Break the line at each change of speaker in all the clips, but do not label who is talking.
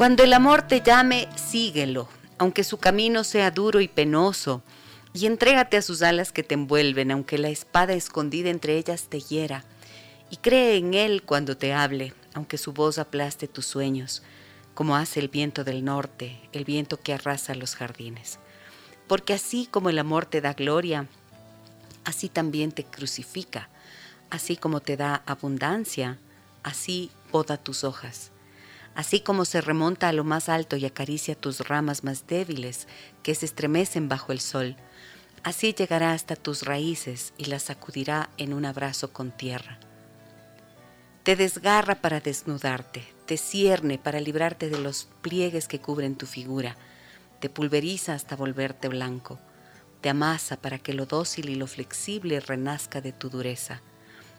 Cuando el amor te llame, síguelo, aunque su camino sea duro y penoso, y entrégate a sus alas que te envuelven, aunque la espada escondida entre ellas te hiera, y cree en él cuando te hable, aunque su voz aplaste tus sueños, como hace el viento del norte, el viento que arrasa los jardines. Porque así como el amor te da gloria, así también te crucifica, así como te da abundancia, así poda tus hojas así como se remonta a lo más alto y acaricia tus ramas más débiles que se estremecen bajo el sol, así llegará hasta tus raíces y las sacudirá en un abrazo con tierra. Te desgarra para desnudarte, te cierne para librarte de los pliegues que cubren tu figura, te pulveriza hasta volverte blanco, te amasa para que lo dócil y lo flexible renazca de tu dureza,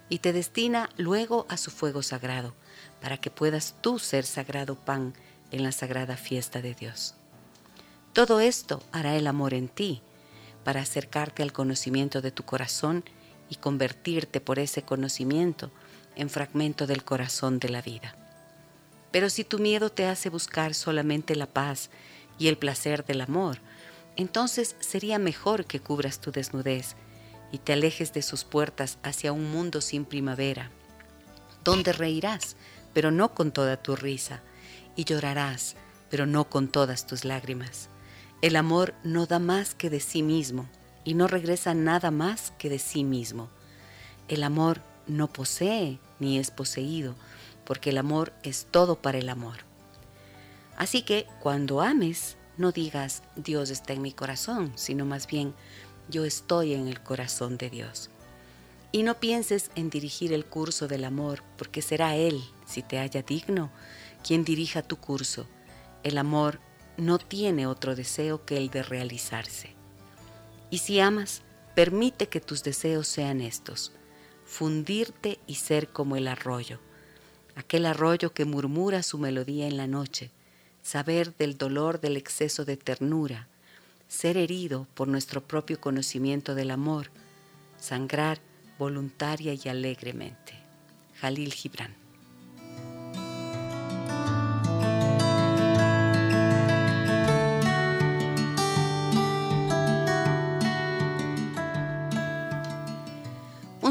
y te destina luego a su fuego sagrado, para que puedas tú ser sagrado pan en la sagrada fiesta de Dios. Todo esto hará el amor en ti, para acercarte al conocimiento de tu corazón y convertirte por ese conocimiento en fragmento del corazón de la vida. Pero si tu miedo te hace buscar solamente la paz y el placer del amor, entonces sería mejor que cubras tu desnudez y te alejes de sus puertas hacia un mundo sin primavera, donde reirás pero no con toda tu risa, y llorarás, pero no con todas tus lágrimas. El amor no da más que de sí mismo, y no regresa nada más que de sí mismo. El amor no posee ni es poseído, porque el amor es todo para el amor. Así que cuando ames, no digas Dios está en mi corazón, sino más bien yo estoy en el corazón de Dios. Y no pienses en dirigir el curso del amor, porque será Él, si te haya digno, quien dirija tu curso. El amor no tiene otro deseo que el de realizarse. Y si amas, permite que tus deseos sean estos, fundirte y ser como el arroyo, aquel arroyo que murmura su melodía en la noche, saber del dolor del exceso de ternura, ser herido por nuestro propio conocimiento del amor, sangrar voluntaria y alegremente. Jalil Gibran.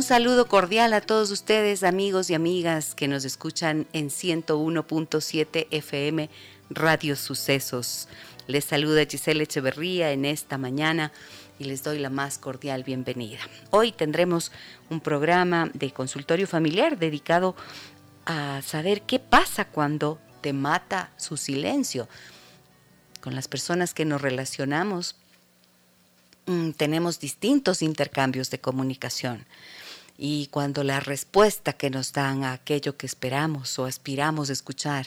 Un saludo cordial a todos ustedes, amigos y amigas que nos escuchan en 101.7 FM Radio Sucesos. Les saluda Giselle Echeverría en esta mañana y les doy la más cordial bienvenida. Hoy tendremos un programa de consultorio familiar dedicado a saber qué pasa cuando te mata su silencio. Con las personas que nos relacionamos mm, tenemos distintos intercambios de comunicación. Y cuando la respuesta que nos dan a aquello que esperamos o aspiramos a escuchar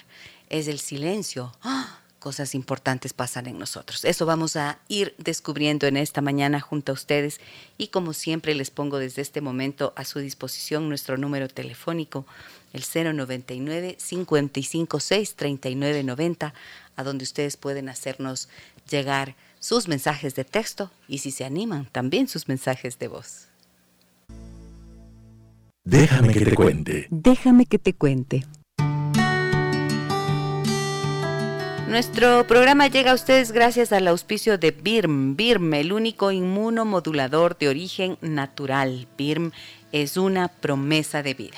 es el silencio, ¡ah! cosas importantes pasan en nosotros. Eso vamos a ir descubriendo en esta mañana junto a ustedes y como siempre les pongo desde este momento a su disposición nuestro número telefónico, el 099 556 3990, a donde ustedes pueden hacernos llegar sus mensajes de texto y si se animan, también sus mensajes de voz.
Déjame que te cuente.
Déjame que te cuente. Nuestro programa llega a ustedes gracias al auspicio de BIRM. BIRM, el único inmunomodulador de origen natural. BIRM es una promesa de vida.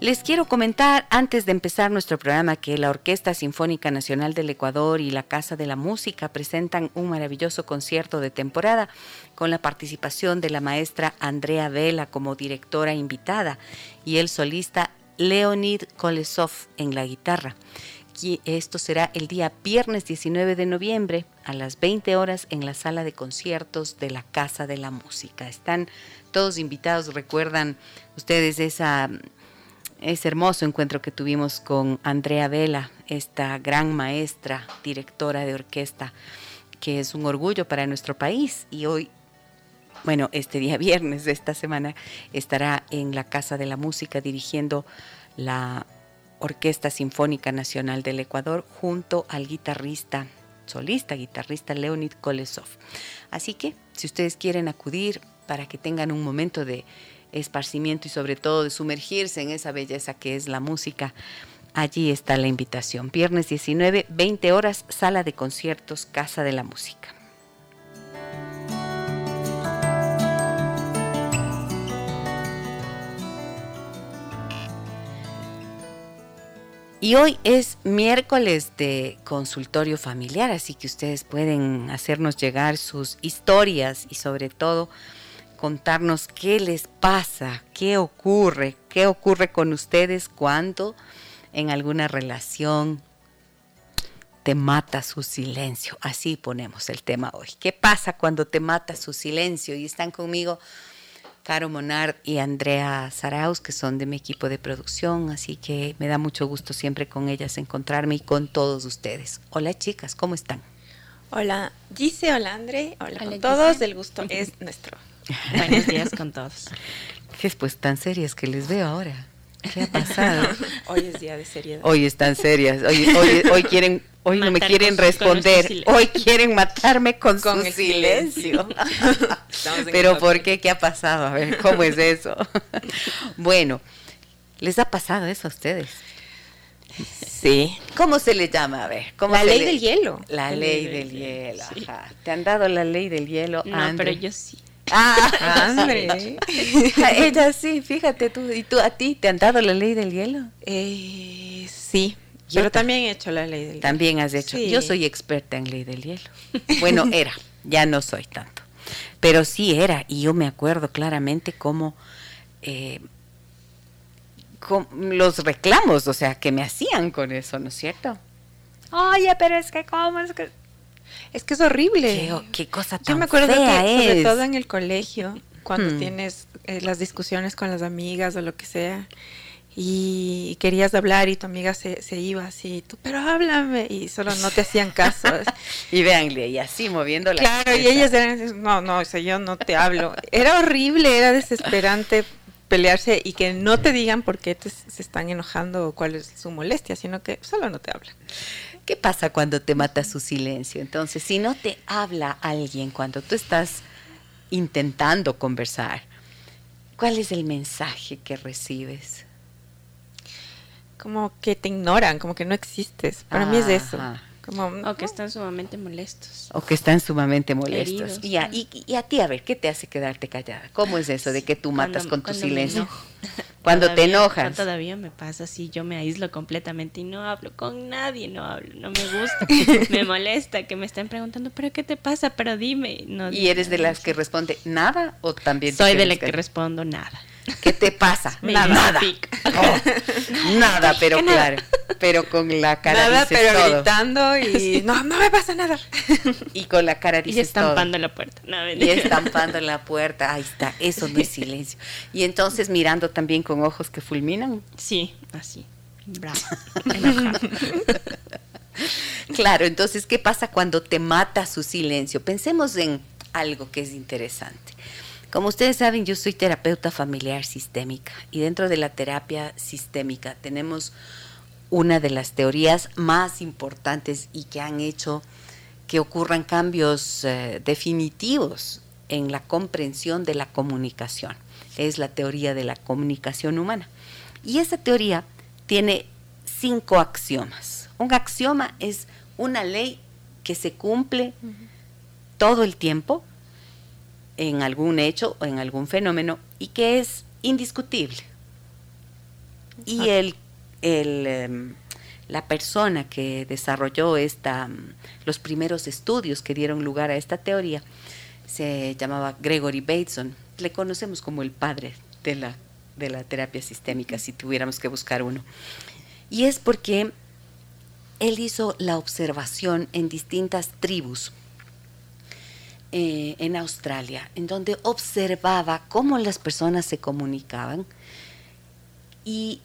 Les quiero comentar antes de empezar nuestro programa que la Orquesta Sinfónica Nacional del Ecuador y la Casa de la Música presentan un maravilloso concierto de temporada con la participación de la maestra Andrea Vela como directora invitada y el solista Leonid Kolesov en la guitarra esto será el día viernes 19 de noviembre a las 20 horas en la sala de conciertos de la Casa de la Música. Están todos invitados, recuerdan ustedes esa, ese hermoso encuentro que tuvimos con Andrea Vela, esta gran maestra, directora de orquesta, que es un orgullo para nuestro país y hoy bueno, este día viernes de esta semana estará en la Casa de la Música dirigiendo la Orquesta Sinfónica Nacional del Ecuador junto al guitarrista, solista guitarrista Leonid Kolesov. Así que si ustedes quieren acudir para que tengan un momento de esparcimiento y sobre todo de sumergirse en esa belleza que es la música, allí está la invitación. Viernes 19, 20 horas, sala de conciertos, Casa de la Música. Y hoy es miércoles de consultorio familiar, así que ustedes pueden hacernos llegar sus historias y sobre todo contarnos qué les pasa, qué ocurre, qué ocurre con ustedes cuando en alguna relación te mata su silencio. Así ponemos el tema hoy. ¿Qué pasa cuando te mata su silencio? Y están conmigo Caro Monard y Andrea Saraus, que son de mi equipo de producción, así que me da mucho gusto siempre con ellas encontrarme y con todos ustedes. Hola chicas, ¿cómo están?
Hola Gise, hola Andre, hola, con todos, el gusto es nuestro.
Buenos días con todos.
Qué pues tan serias que les veo ahora. ¿Qué ha pasado?
Hoy es día de seriedad.
Hoy están serias. Hoy, hoy, hoy quieren, hoy no me quieren responder. Hoy quieren matarme con, su silencio. Pero ¿por qué? ¿Qué ha pasado? A ver, ¿cómo es eso? bueno, ¿les ha pasado eso a ustedes?
Sí.
¿Cómo se le llama? A ver, ¿cómo
la ley del hielo.
La, ley, del, hielo. Ajá. ¿Te han dado la ley del hielo?
No, pero yo sí.
Ah, André. ella sí, fíjate tú. ¿Y tú a ti te han dado la ley del hielo?
Eh, sí. Yo pero también he hecho la ley del hielo.
También has hecho. Yo soy experta en ley del hielo. Bueno, era, ya no soy tanto. Pero sí era, y yo me acuerdo claramente cómo, eh, los reclamos, o sea, que me hacían con eso, ¿no es cierto?
Oye, pero es que cómo es que es que es horrible.
Qué, cosa tan
Yo me acuerdo
fea
que, sobre todo en el colegio, cuando hmm. tienes eh, las discusiones con las amigas o lo que sea, y querías hablar y tu amiga se, se iba así, tú, pero háblame, y solo no te hacían caso.
y véanle, y así moviendo la
Claro, y ellas eran, no, no, o sea, yo no te hablo. Era horrible, era desesperante pelearse y que no te digan por qué te, se están enojando o cuál es su molestia, sino que solo no te hablan.
¿Qué pasa cuando te mata su silencio? Entonces, si no te habla alguien cuando tú estás intentando conversar, ¿cuál es el mensaje que recibes?
Como que te ignoran, como que no existes. Para mí es eso
o que están sumamente molestos.
O que están sumamente molestos. y, a, y, a, ti, a ver, ¿qué te hace quedarte callada? ¿Cómo es eso de que tú matas con tu silencio? Cuando te enojas.
Todavía me pasa así, yo me aíslo completamente y no hablo con nadie, no hablo, no me gusta, me molesta que me estén preguntando, ¿pero qué te pasa? Pero dime. No,
¿Y eres de las que responde nada o también?
Soy de las que respondo nada.
¿Qué te pasa? nada. Oh, nada, pero claro. Pero con la cara
Nada, pero gritando y no, no me pasa nada.
Y con la cara dices
Y estampando la puerta.
y estampando la puerta. Ahí está, eso no es silencio. Y entonces mirando también con ojos que fulminan.
Sí, así. Bravo.
claro, entonces, ¿qué pasa cuando te mata su silencio? Pensemos en algo que es interesante. Como ustedes saben, yo soy terapeuta familiar sistémica y dentro de la terapia sistémica tenemos una de las teorías más importantes y que han hecho que ocurran cambios eh, definitivos en la comprensión de la comunicación. Es la teoría de la comunicación humana. Y esa teoría tiene cinco axiomas. Un axioma es una ley que se cumple todo el tiempo en algún hecho o en algún fenómeno y que es indiscutible. Y el, em, la persona que desarrolló esta, los primeros estudios que dieron lugar a esta teoría se llamaba Gregory Bateson. Le conocemos como el padre de la, de la terapia sistémica, si tuviéramos que buscar uno. Y es porque él hizo la observación en distintas tribus eh, en Australia, en donde observaba cómo las personas se comunicaban y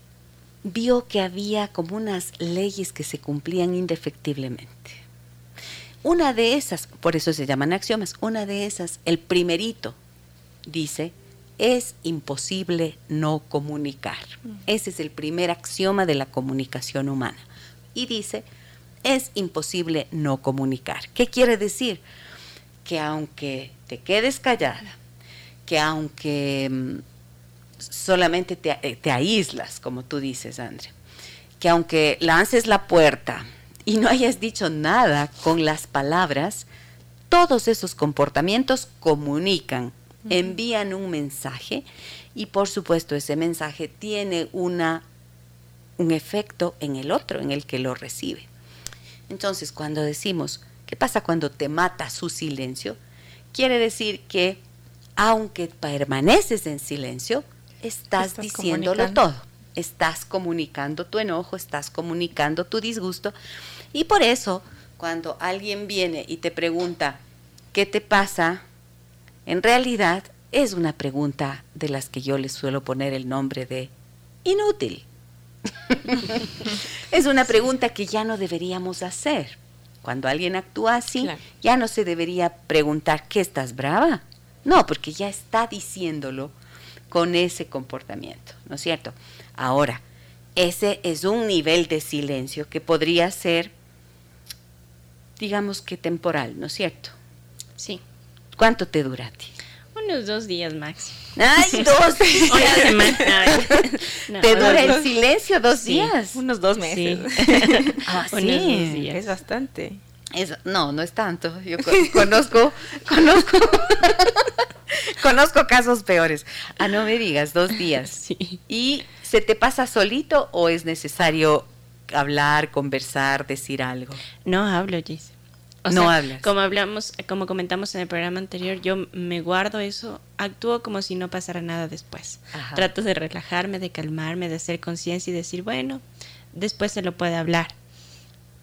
vio que había como unas leyes que se cumplían indefectiblemente. Una de esas, por eso se llaman axiomas, una de esas, el primerito, dice, es imposible no comunicar. Ese es el primer axioma de la comunicación humana. Y dice, es imposible no comunicar. ¿Qué quiere decir? Que aunque te quedes callada, que aunque mm, solamente te, eh, te aíslas, como tú dices, Andrea, que aunque lances la puerta y no hayas dicho nada con las palabras, todos esos comportamientos comunican, envían un mensaje y por supuesto ese mensaje tiene una, un efecto en el otro, en el que lo recibe. Entonces, cuando decimos, ¿qué pasa cuando te mata su silencio? Quiere decir que aunque permaneces en silencio, estás,
Estás
diciéndolo todo. Estás comunicando tu enojo, estás comunicando tu disgusto. Y por eso, cuando alguien viene y te pregunta, ¿qué te pasa? En realidad es una pregunta de las que yo le suelo poner el nombre de inútil. es una pregunta que ya no deberíamos hacer. Cuando alguien actúa así,
Claro.
ya no se debería preguntar, ¿qué estás brava? No, porque ya está diciéndolo con ese comportamiento, ¿no es cierto? Ahora, ese es un nivel de silencio que podría ser, digamos que temporal, ¿no es cierto?
Sí,
¿Cuánto te dura a ti?
Unos dos días máximo.
¡Ay, dos
Una
días!
semana. a ver. No,
¿Te dura el
dos-
silencio dos
Sí.
días?
Unos dos
Sí.
meses.
Ah,
Unos
sí.
dos días.
Es bastante.
Es- no, no es tanto. Yo co- conozco, conozco, conozco casos peores. Ah, no me digas, dos días.
Sí.
¿Y se te pasa solito o es necesario hablar, conversar, decir algo?
No hablo,
No hablas.
Como hablamos, como comentamos en el programa anterior, yo me guardo eso, actúo como si no pasara nada después.
Ajá.
Trato de relajarme, de calmarme, de hacer conciencia y decir, bueno, después se lo puede hablar.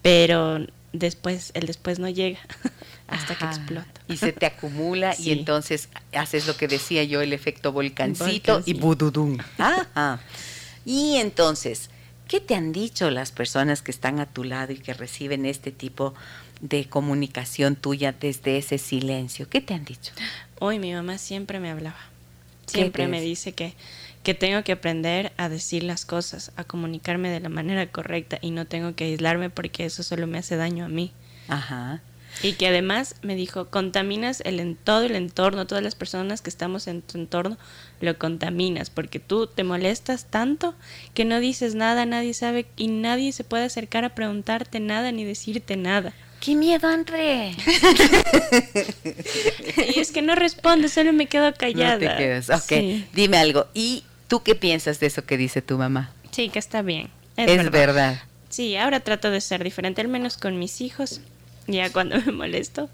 Pero después, el después no llega hasta que explota.
Y se te acumula y
Sí.
entonces haces lo que decía yo, el efecto volcancito y
Volcancito.
bududum. Ajá. Y entonces, ¿qué te han dicho las personas que están a tu lado y que reciben este tipo de comunicación tuya desde ese silencio? ¿Qué te han dicho?
Hoy mi mamá siempre me hablaba.
¿Qué
Siempre me
dice?
dice que, que tengo que aprender a decir las cosas, a comunicarme de la manera correcta y no tengo que aislarme porque eso solo me hace daño a mí.
Ajá.
Y que además me dijo, contaminas el, en todo el entorno, todas las personas que estamos en tu entorno, lo contaminas, porque tú te molestas tanto que no dices nada, nadie sabe y nadie se puede acercar a preguntarte nada ni decirte nada.
¡Qué miedo, André!
Y es que no respondo, solo me quedo callada.
No te quedas. Ok,
Sí,
dime algo. ¿Y tú qué piensas de eso que dice tu mamá?
Sí, que está bien.
Es, verdad.
Sí, ahora trato de ser diferente, al menos con mis hijos. Ya cuando me molesto.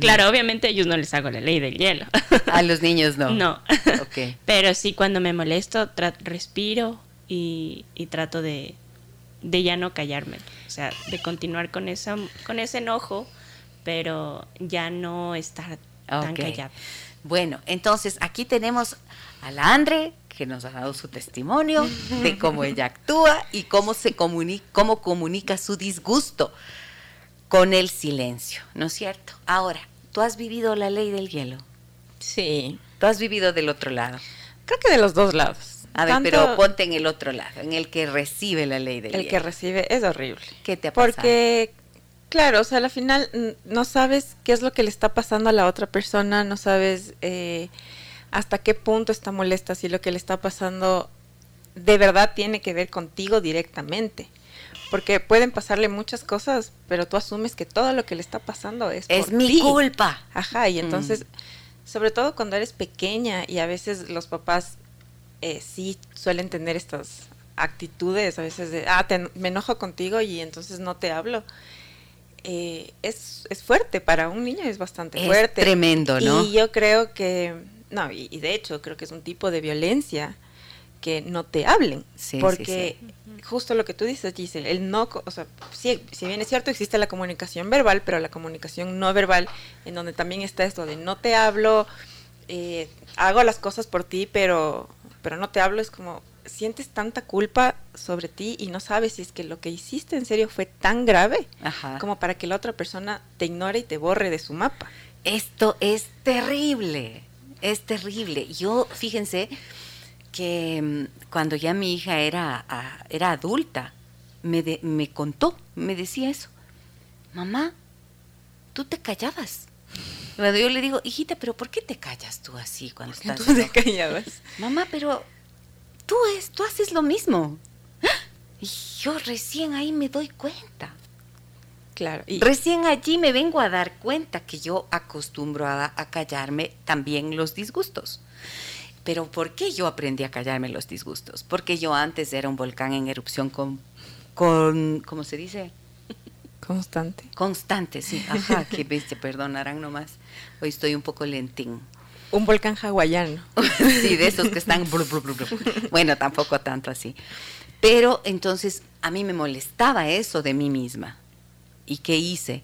Claro, obviamente a ellos no les hago la ley del hielo.
A los niños no.
No.
Ok.
Pero sí, cuando me molesto, respiro y, y trato de, de ya no callarme. O sea, de continuar con, esa, con ese enojo, pero ya no estar tan
Ok.
callada.
Bueno, entonces aquí tenemos a la Andre que nos ha dado su testimonio de cómo ella actúa y cómo se comunica, cómo comunica su disgusto con el silencio, ¿no es cierto? Ahora, tú has vivido la ley del hielo,
Sí.
tú has vivido del otro lado.
Creo que de los dos lados.
A ver,
Tanto
pero ponte en el otro lado, en el que recibe la ley del
el que recibe es horrible.
¿Qué te ha pasado?
Porque, claro, o sea, al final no sabes qué es lo que le está pasando a la otra persona, no sabes eh, hasta qué punto está molesta, si lo que le está pasando de verdad tiene que ver contigo directamente. Porque pueden pasarle muchas cosas, pero tú asumes que todo lo que le está pasando es,
es
por
mi
ti.
culpa.
Ajá, y entonces,
Mm.
sobre todo cuando eres pequeña y a veces los papás eh, sí suelen tener estas actitudes, a veces de, ah, te- me enojo contigo y entonces no te hablo. Eh, es, es fuerte, para un niño es bastante
Es
fuerte.
tremendo, ¿no?
Y yo creo que, no, y, y de hecho creo que es un tipo de violencia que no te hablen.
Sí,
porque justo lo que tú dices, dice, el no, o sea, sí, si bien es cierto, existe la comunicación verbal, pero la comunicación no verbal, en donde también está esto de no te hablo, eh, hago las cosas por ti, pero, pero no te hablo, es como, sientes tanta culpa sobre ti y no sabes si es que lo que hiciste en serio fue tan grave como para que la otra persona te ignore y te borre de su mapa.
Esto es terrible, es terrible. Yo, fíjense que mm, cuando ya mi hija era, era adulta, me, me contó, me decía eso. Mamá, tú te callabas. Cuando yo le digo, hijita, pero ¿por qué te callas tú así cuando estás?
Tú te callabas.
Mamá, pero tú, es, tú haces lo mismo. Y yo recién ahí me doy cuenta.
Claro.
Y recién allí me vengo a dar cuenta que yo acostumbro a, callarme también los disgustos. Pero ¿por qué yo aprendí a callarme los disgustos? Porque yo antes era un volcán en erupción con, con ¿cómo se dice?
Constante.
Constante, sí. Ajá, que bestia, perdonarán nomás. Hoy estoy un poco lentín.
Un volcán hawaiano.
sí, de esos que están... bueno, tampoco tanto así. Pero entonces a mí me molestaba eso de mí misma. ¿Y qué hice?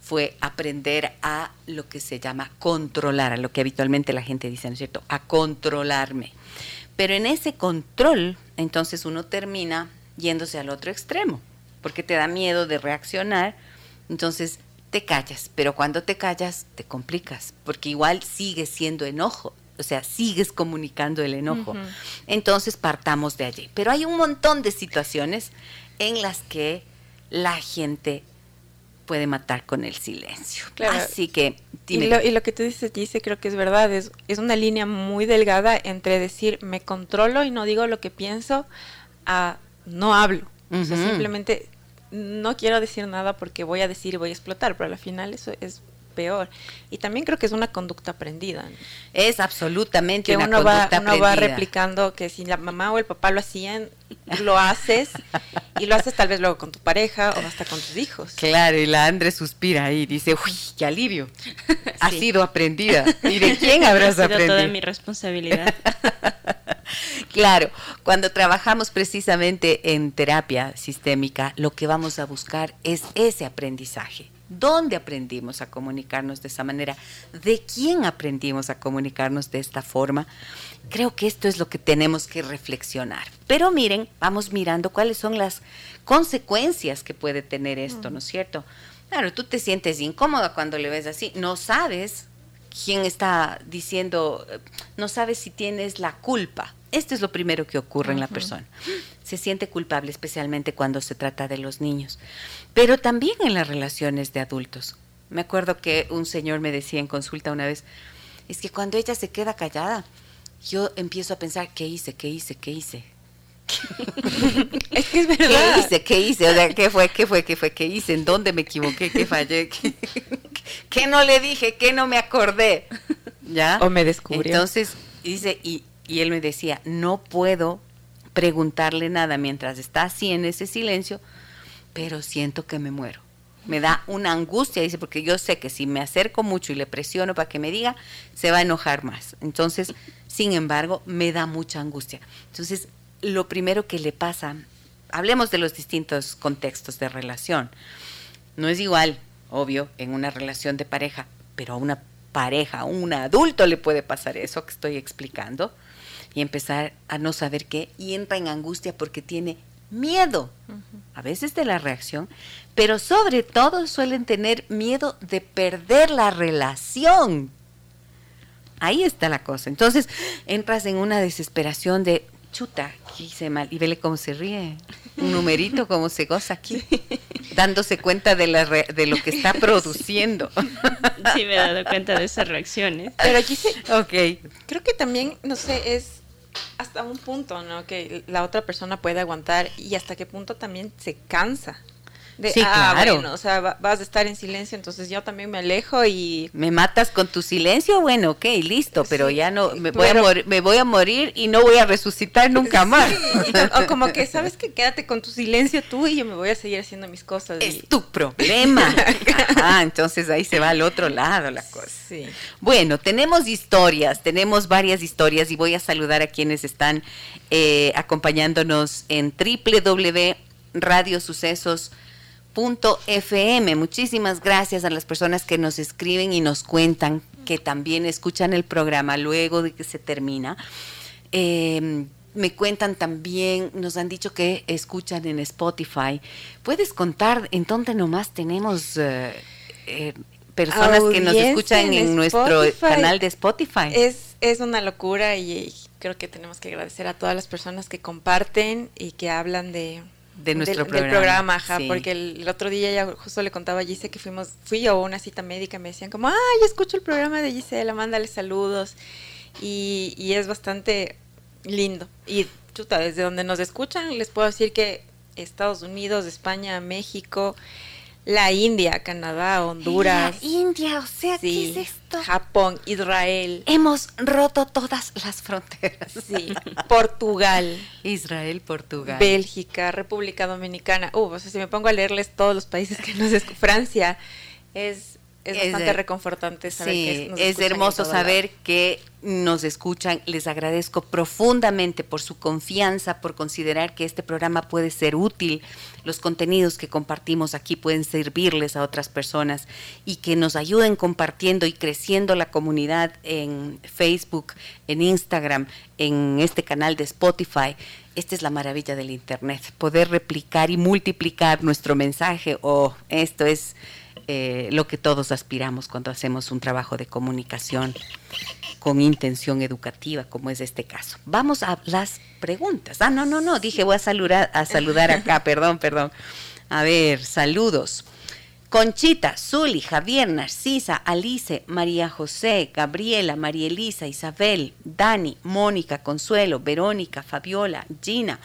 Fue aprender a lo que se llama controlar, a lo que habitualmente la gente dice, ¿no es cierto? A controlarme. Pero en ese control, entonces uno termina yéndose al otro extremo, porque te da miedo de reaccionar. Entonces te callas, pero cuando te callas te complicas, porque igual sigues siendo enojo, o sea, sigues comunicando el enojo. Entonces partamos de allí. Pero hay un montón de situaciones en las que la gente puede matar con el silencio. Así que...
Y lo, y lo, que tú dices, dice, creo que es verdad, es, es una línea muy delgada entre decir me controlo y no digo lo que pienso a no hablo. O sea, simplemente no quiero decir nada porque voy a decir y voy a explotar, pero al final eso es peor. Y también creo que es una conducta aprendida.
Es absolutamente
que
una
uno
conducta
va, uno va replicando que si la mamá o el papá lo hacían, lo haces y lo haces tal vez luego con tu pareja o hasta con tus hijos.
Claro, y la Andre suspira y dice, uy, qué alivio. Ha sido aprendida. ¿Y de quién habrás ha sido aprendido?
toda mi responsabilidad.
claro, cuando trabajamos precisamente en terapia sistémica, lo que vamos a buscar es ese aprendizaje ¿Dónde aprendimos a comunicarnos de esa manera? ¿De quién aprendimos a comunicarnos de esta forma? Creo que esto es lo que tenemos que reflexionar. Pero miren, vamos mirando cuáles son las consecuencias que puede tener esto, ¿no es cierto? Claro, tú te sientes incómoda cuando le ves así, no sabes quién está diciendo, no sabes si tienes la culpa. Esto es lo primero que ocurre en la persona. Se siente culpable, especialmente cuando se trata de los niños pero también en las relaciones de adultos. Me acuerdo que un señor me decía en consulta una vez, es que cuando ella se queda callada, yo empiezo a pensar, ¿qué hice? ¿Qué hice? ¿Qué hice?
es que es verdad.
¿Qué hice? ¿Qué hice? O sea, ¿qué fue? ¿Qué fue? ¿Qué fue? ¿Qué hice? ¿En dónde me equivoqué? ¿Qué fallé? ¿Qué, no le dije? ¿Qué no me acordé? ¿Ya?
O me descubrió.
Entonces, dice, y, y él me decía, no puedo preguntarle nada mientras está así en ese silencio, pero siento que me muero. Me da una angustia, dice, porque yo sé que si me acerco mucho y le presiono para que me diga, se va a enojar más. Entonces, sin embargo, me da mucha angustia. Entonces, lo primero que le pasa, hablemos de los distintos contextos de relación. No es igual, obvio, en una relación de pareja, pero a una pareja, a un adulto le puede pasar eso que estoy explicando y empezar a no saber qué y entra en angustia porque tiene miedo, a veces de la reacción, pero sobre todo suelen tener miedo de perder la relación. Ahí está la cosa. Entonces entras en una desesperación de, chuta, hice mal, y vele cómo se ríe, un numerito como se goza aquí, dándose cuenta de, la de lo que está produciendo.
Sí, me he dado cuenta de esas reacciones.
Pero aquí sí, ok. Creo que también, no sé, es hasta un punto, ¿no? Que la otra persona puede aguantar y hasta qué punto también se cansa. De,
Sí,
ah,
claro.
bueno, o sea, va- vas a estar en silencio, entonces yo también me alejo y
Me matas con tu silencio, bueno, ok, listo, pero
Sí,
ya no, me voy,
pero-
a morir, me voy a morir y no voy a resucitar nunca más.
Sí, o como que, ¿sabes qué? Quédate con tu silencio tú y yo me voy a seguir haciendo mis cosas. y-
Es tu problema. Ah, entonces ahí se va al otro lado la cosa.
Sí.
Bueno, tenemos historias, tenemos varias historias y voy a saludar a quienes están eh, acompañándonos en www.radiosucesos.fm. Muchísimas gracias a las personas que nos escriben y nos cuentan que también escuchan el programa luego de que se termina. Eh, me cuentan también, nos han dicho que escuchan en Spotify. ¿Puedes contar en dónde nomás tenemos eh, eh, personas que nos escuchan en,
en
nuestro canal de Spotify?
Es, es una locura y creo que tenemos que agradecer a todas las personas que comparten y que hablan de,
De nuestro
del,
programa,
del programa, ajá,
sí.
porque el, el otro día ya justo le contaba a Gise que fuimos, fui yo a una cita médica, me decían como, ay, escucho el programa de Gisela, mándale saludos. Y, y es bastante lindo. Y chuta, desde donde nos escuchan, les puedo decir que Estados Unidos, España, México, la India, Canadá, Honduras,
La India, o sea,
sí,
¿qué es esto?
Japón, Israel,
Hemos roto todas las fronteras.
sí, Portugal.
Israel, Portugal.
Bélgica, República Dominicana. Uh, o sea, si me pongo a leerles todos los países que nos escuchan, Francia, es, es,
Es
bastante
de-
reconfortante saber que
Sí,
nos
es hermoso saber que nos escuchan. Les agradezco profundamente por su confianza, por considerar que este programa puede ser útil. Los contenidos que compartimos aquí pueden servirles a otras personas y que nos ayuden compartiendo y creciendo la comunidad en Facebook, en Instagram, en este canal de Spotify. Esta es la maravilla del Internet, poder replicar y multiplicar nuestro mensaje. Oh, esto es eh, lo que todos aspiramos cuando hacemos un trabajo de comunicación con intención educativa, como es este caso. Vamos a las preguntas. Ah, no, no, no, dije voy a saludar, a saludar acá, perdón, perdón. A ver, saludos. Conchita, Zuli, Javier, Narcisa, Alice, María José, Gabriela, María Elisa, Isabel, Dani, Mónica, Consuelo, Verónica, Fabiola, Gina,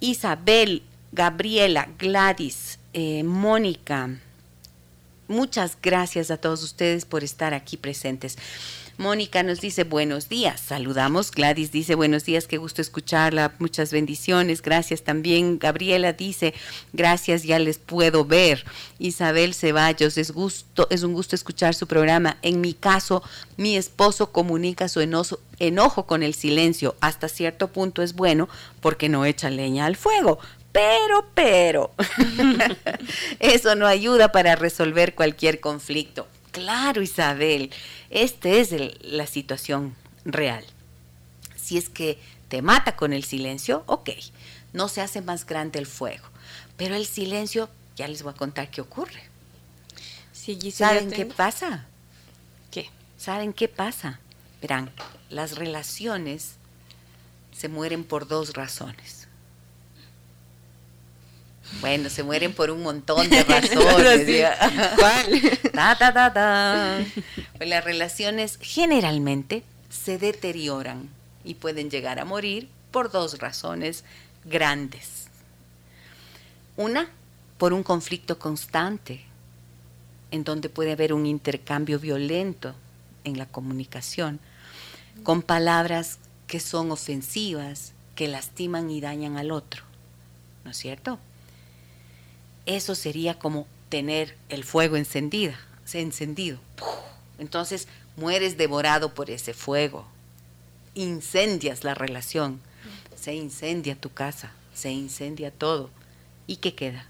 Isabel, Gabriela, Gladys, eh, Mónica, Muchas gracias a todos ustedes por estar aquí presentes. Mónica nos dice buenos días, saludamos. Gladys dice buenos días, qué gusto escucharla, muchas bendiciones, gracias también. Gabriela dice gracias, ya les puedo ver. Isabel Ceballos, es, gusto, es un gusto escuchar su programa. En mi caso, mi esposo comunica su enojo, enojo con el silencio. Hasta cierto punto es bueno porque no echa leña al fuego. Pero, pero, eso no ayuda para resolver cualquier conflicto. Claro, Isabel, esta es el- la situación real. Si es que te mata con el silencio, ok, no se hace más grande el fuego. Pero el silencio, ya les voy a contar qué ocurre.
Sí,
¿Saben qué pasa?
¿Qué?
¿Saben qué pasa? Verán, las relaciones se mueren por dos razones. Bueno, se mueren por un montón de razones.
Sí. ¿Cuál?
Ta, ta, ta, ta. Pues las relaciones generalmente se deterioran y pueden llegar a morir por dos razones grandes. Una, por un conflicto constante, en donde puede haber un intercambio violento en la comunicación, con palabras que son ofensivas, que lastiman y dañan al otro. ¿No es cierto? Eso sería como tener el fuego encendida, encendido. Entonces mueres devorado por ese fuego. Incendias la relación. Se incendia tu casa, se incendia todo. ¿Y qué queda?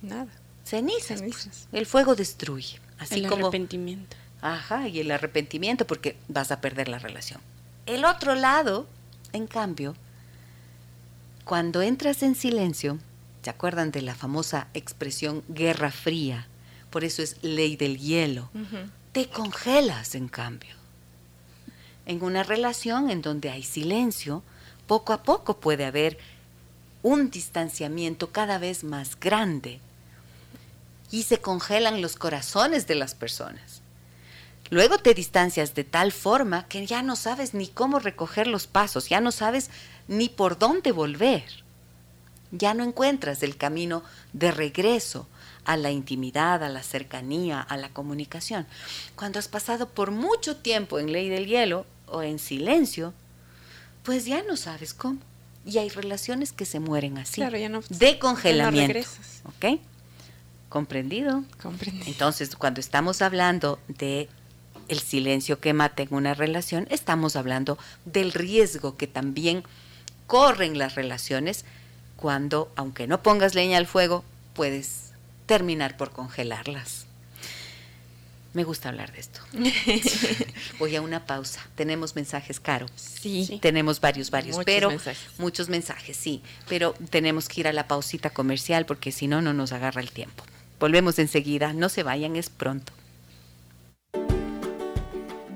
Nada.
Cenizas. pues.
Cenizas.
El fuego destruye. Así
el
como
arrepentimiento.
Ajá, y el arrepentimiento porque vas a perder la relación. El otro lado, en cambio, cuando entras en silencio, ¿se acuerdan de la famosa expresión guerra fría? Por eso es ley del hielo. Te congelas, en cambio. En una relación en donde hay silencio, poco a poco puede haber un distanciamiento cada vez más grande y se congelan los corazones de las personas. Luego te distancias de tal forma que ya no sabes ni cómo recoger los pasos, ya no sabes ni por dónde volver. Ya no encuentras el camino de regreso a la intimidad, a la cercanía, a la comunicación. Cuando has pasado por mucho tiempo en ley del hielo o en silencio, pues ya no sabes cómo. Y hay relaciones que se mueren así.
Claro, ya no,
de congelamiento.
ya no regresas.
¿Ok? ¿Comprendido?
Comprendí.
Entonces, cuando estamos hablando de el silencio que mata en una relación, estamos hablando del riesgo que también corren las relaciones cuando, aunque no pongas leña al fuego, puedes terminar por congelarlas. Me gusta hablar de esto. Voy a una pausa. Tenemos mensajes, Caro.
Sí.
Tenemos varios, varios,
Muchos
pero
mensajes.
muchos mensajes, sí. Pero tenemos que ir a la pausita comercial porque si no, no nos agarra el tiempo. Volvemos enseguida. No se vayan, es pronto.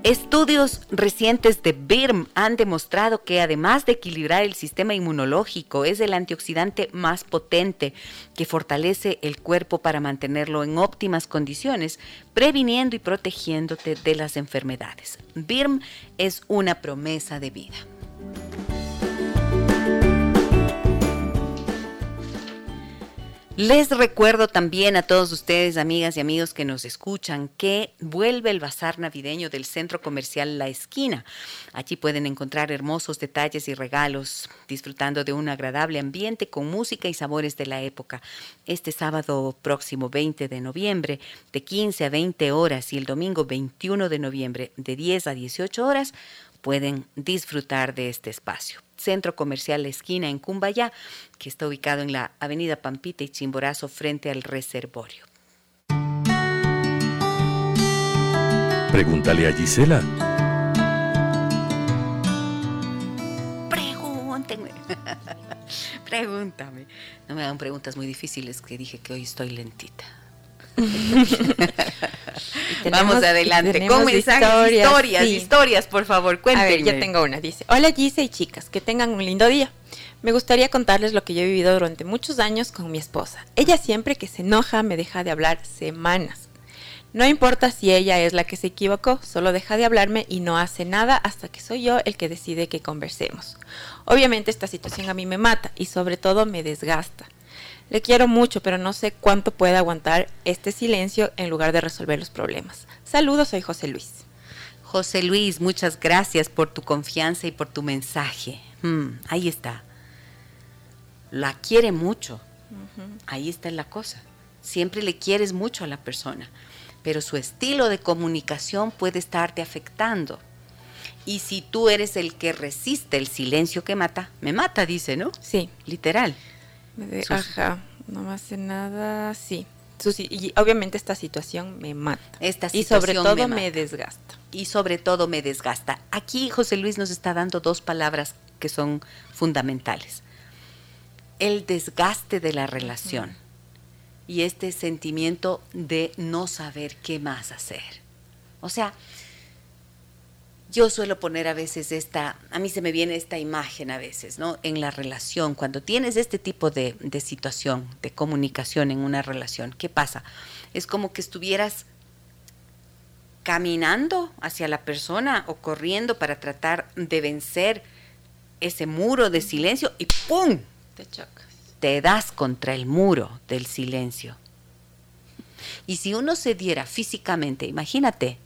Estudios recientes de BIRM han demostrado que además de equilibrar el sistema inmunológico, es el antioxidante más potente que fortalece el cuerpo para mantenerlo en óptimas condiciones, previniendo y protegiéndote de las enfermedades. BIRM es una promesa de vida. Les recuerdo también a todos ustedes, amigas y amigos que nos escuchan, que vuelve el bazar navideño del Centro Comercial La Esquina. Allí pueden encontrar hermosos detalles y regalos, disfrutando de un agradable ambiente con música y sabores de la época. Este sábado próximo 20 de noviembre, de 15 a 20 horas, y el domingo 21 de noviembre, de 10 a 18 horas, pueden disfrutar de este espacio. Centro Comercial La Esquina en Cumbayá, que está ubicado en la Avenida Pampita y Chimborazo frente al reservorio.
Pregúntale a Gisela.
Pregúntenme. Pregúntame. No me hagan preguntas muy difíciles que dije que hoy estoy lentita. Vamos adelante con mensajes, historias, historias,
sí.
historias, por favor,
A
cuéntenme.
ver, ya tengo una. Dice, hola Gise y chicas, que tengan un lindo día. Me gustaría contarles lo que yo he vivido durante muchos años con mi esposa. Ella siempre que se enoja me deja de hablar semanas. No importa si ella es la que se equivocó, solo deja de hablarme y no hace nada hasta que soy yo el que decide que conversemos. Obviamente esta situación a mí me mata y sobre todo me desgasta. Le quiero mucho, pero no sé cuánto puede aguantar este silencio en lugar de resolver los problemas. Saludos, soy José Luis.
José Luis, muchas gracias por tu confianza y por tu mensaje. Mm, ahí está. La quiere mucho. Ahí está la cosa. Siempre le quieres mucho a la persona, pero su estilo de comunicación puede estarte afectando. Y si tú eres el que resiste el silencio que mata, me mata, dice, ¿no?
Sí,
Literal.
De- ajá, no me hace nada, sí. Su si- y obviamente esta situación me mata.
Esta
y sobre
situación
todo
me
desgasta.
y sobre todo me desgasta. Aquí José Luis nos está dando dos palabras que son fundamentales. El desgaste de la relación y este sentimiento de no saber qué más hacer. O sea, yo suelo poner a veces esta, a mí se me viene esta imagen a veces, ¿no? En la relación, cuando tienes este tipo de, de situación, de comunicación en una relación, ¿qué pasa? Es como que estuvieras caminando hacia la persona o corriendo para tratar de vencer ese muro de silencio y ¡pum!
Te chocas.
te das contra el muro del silencio. Y si uno se diera físicamente, imagínate,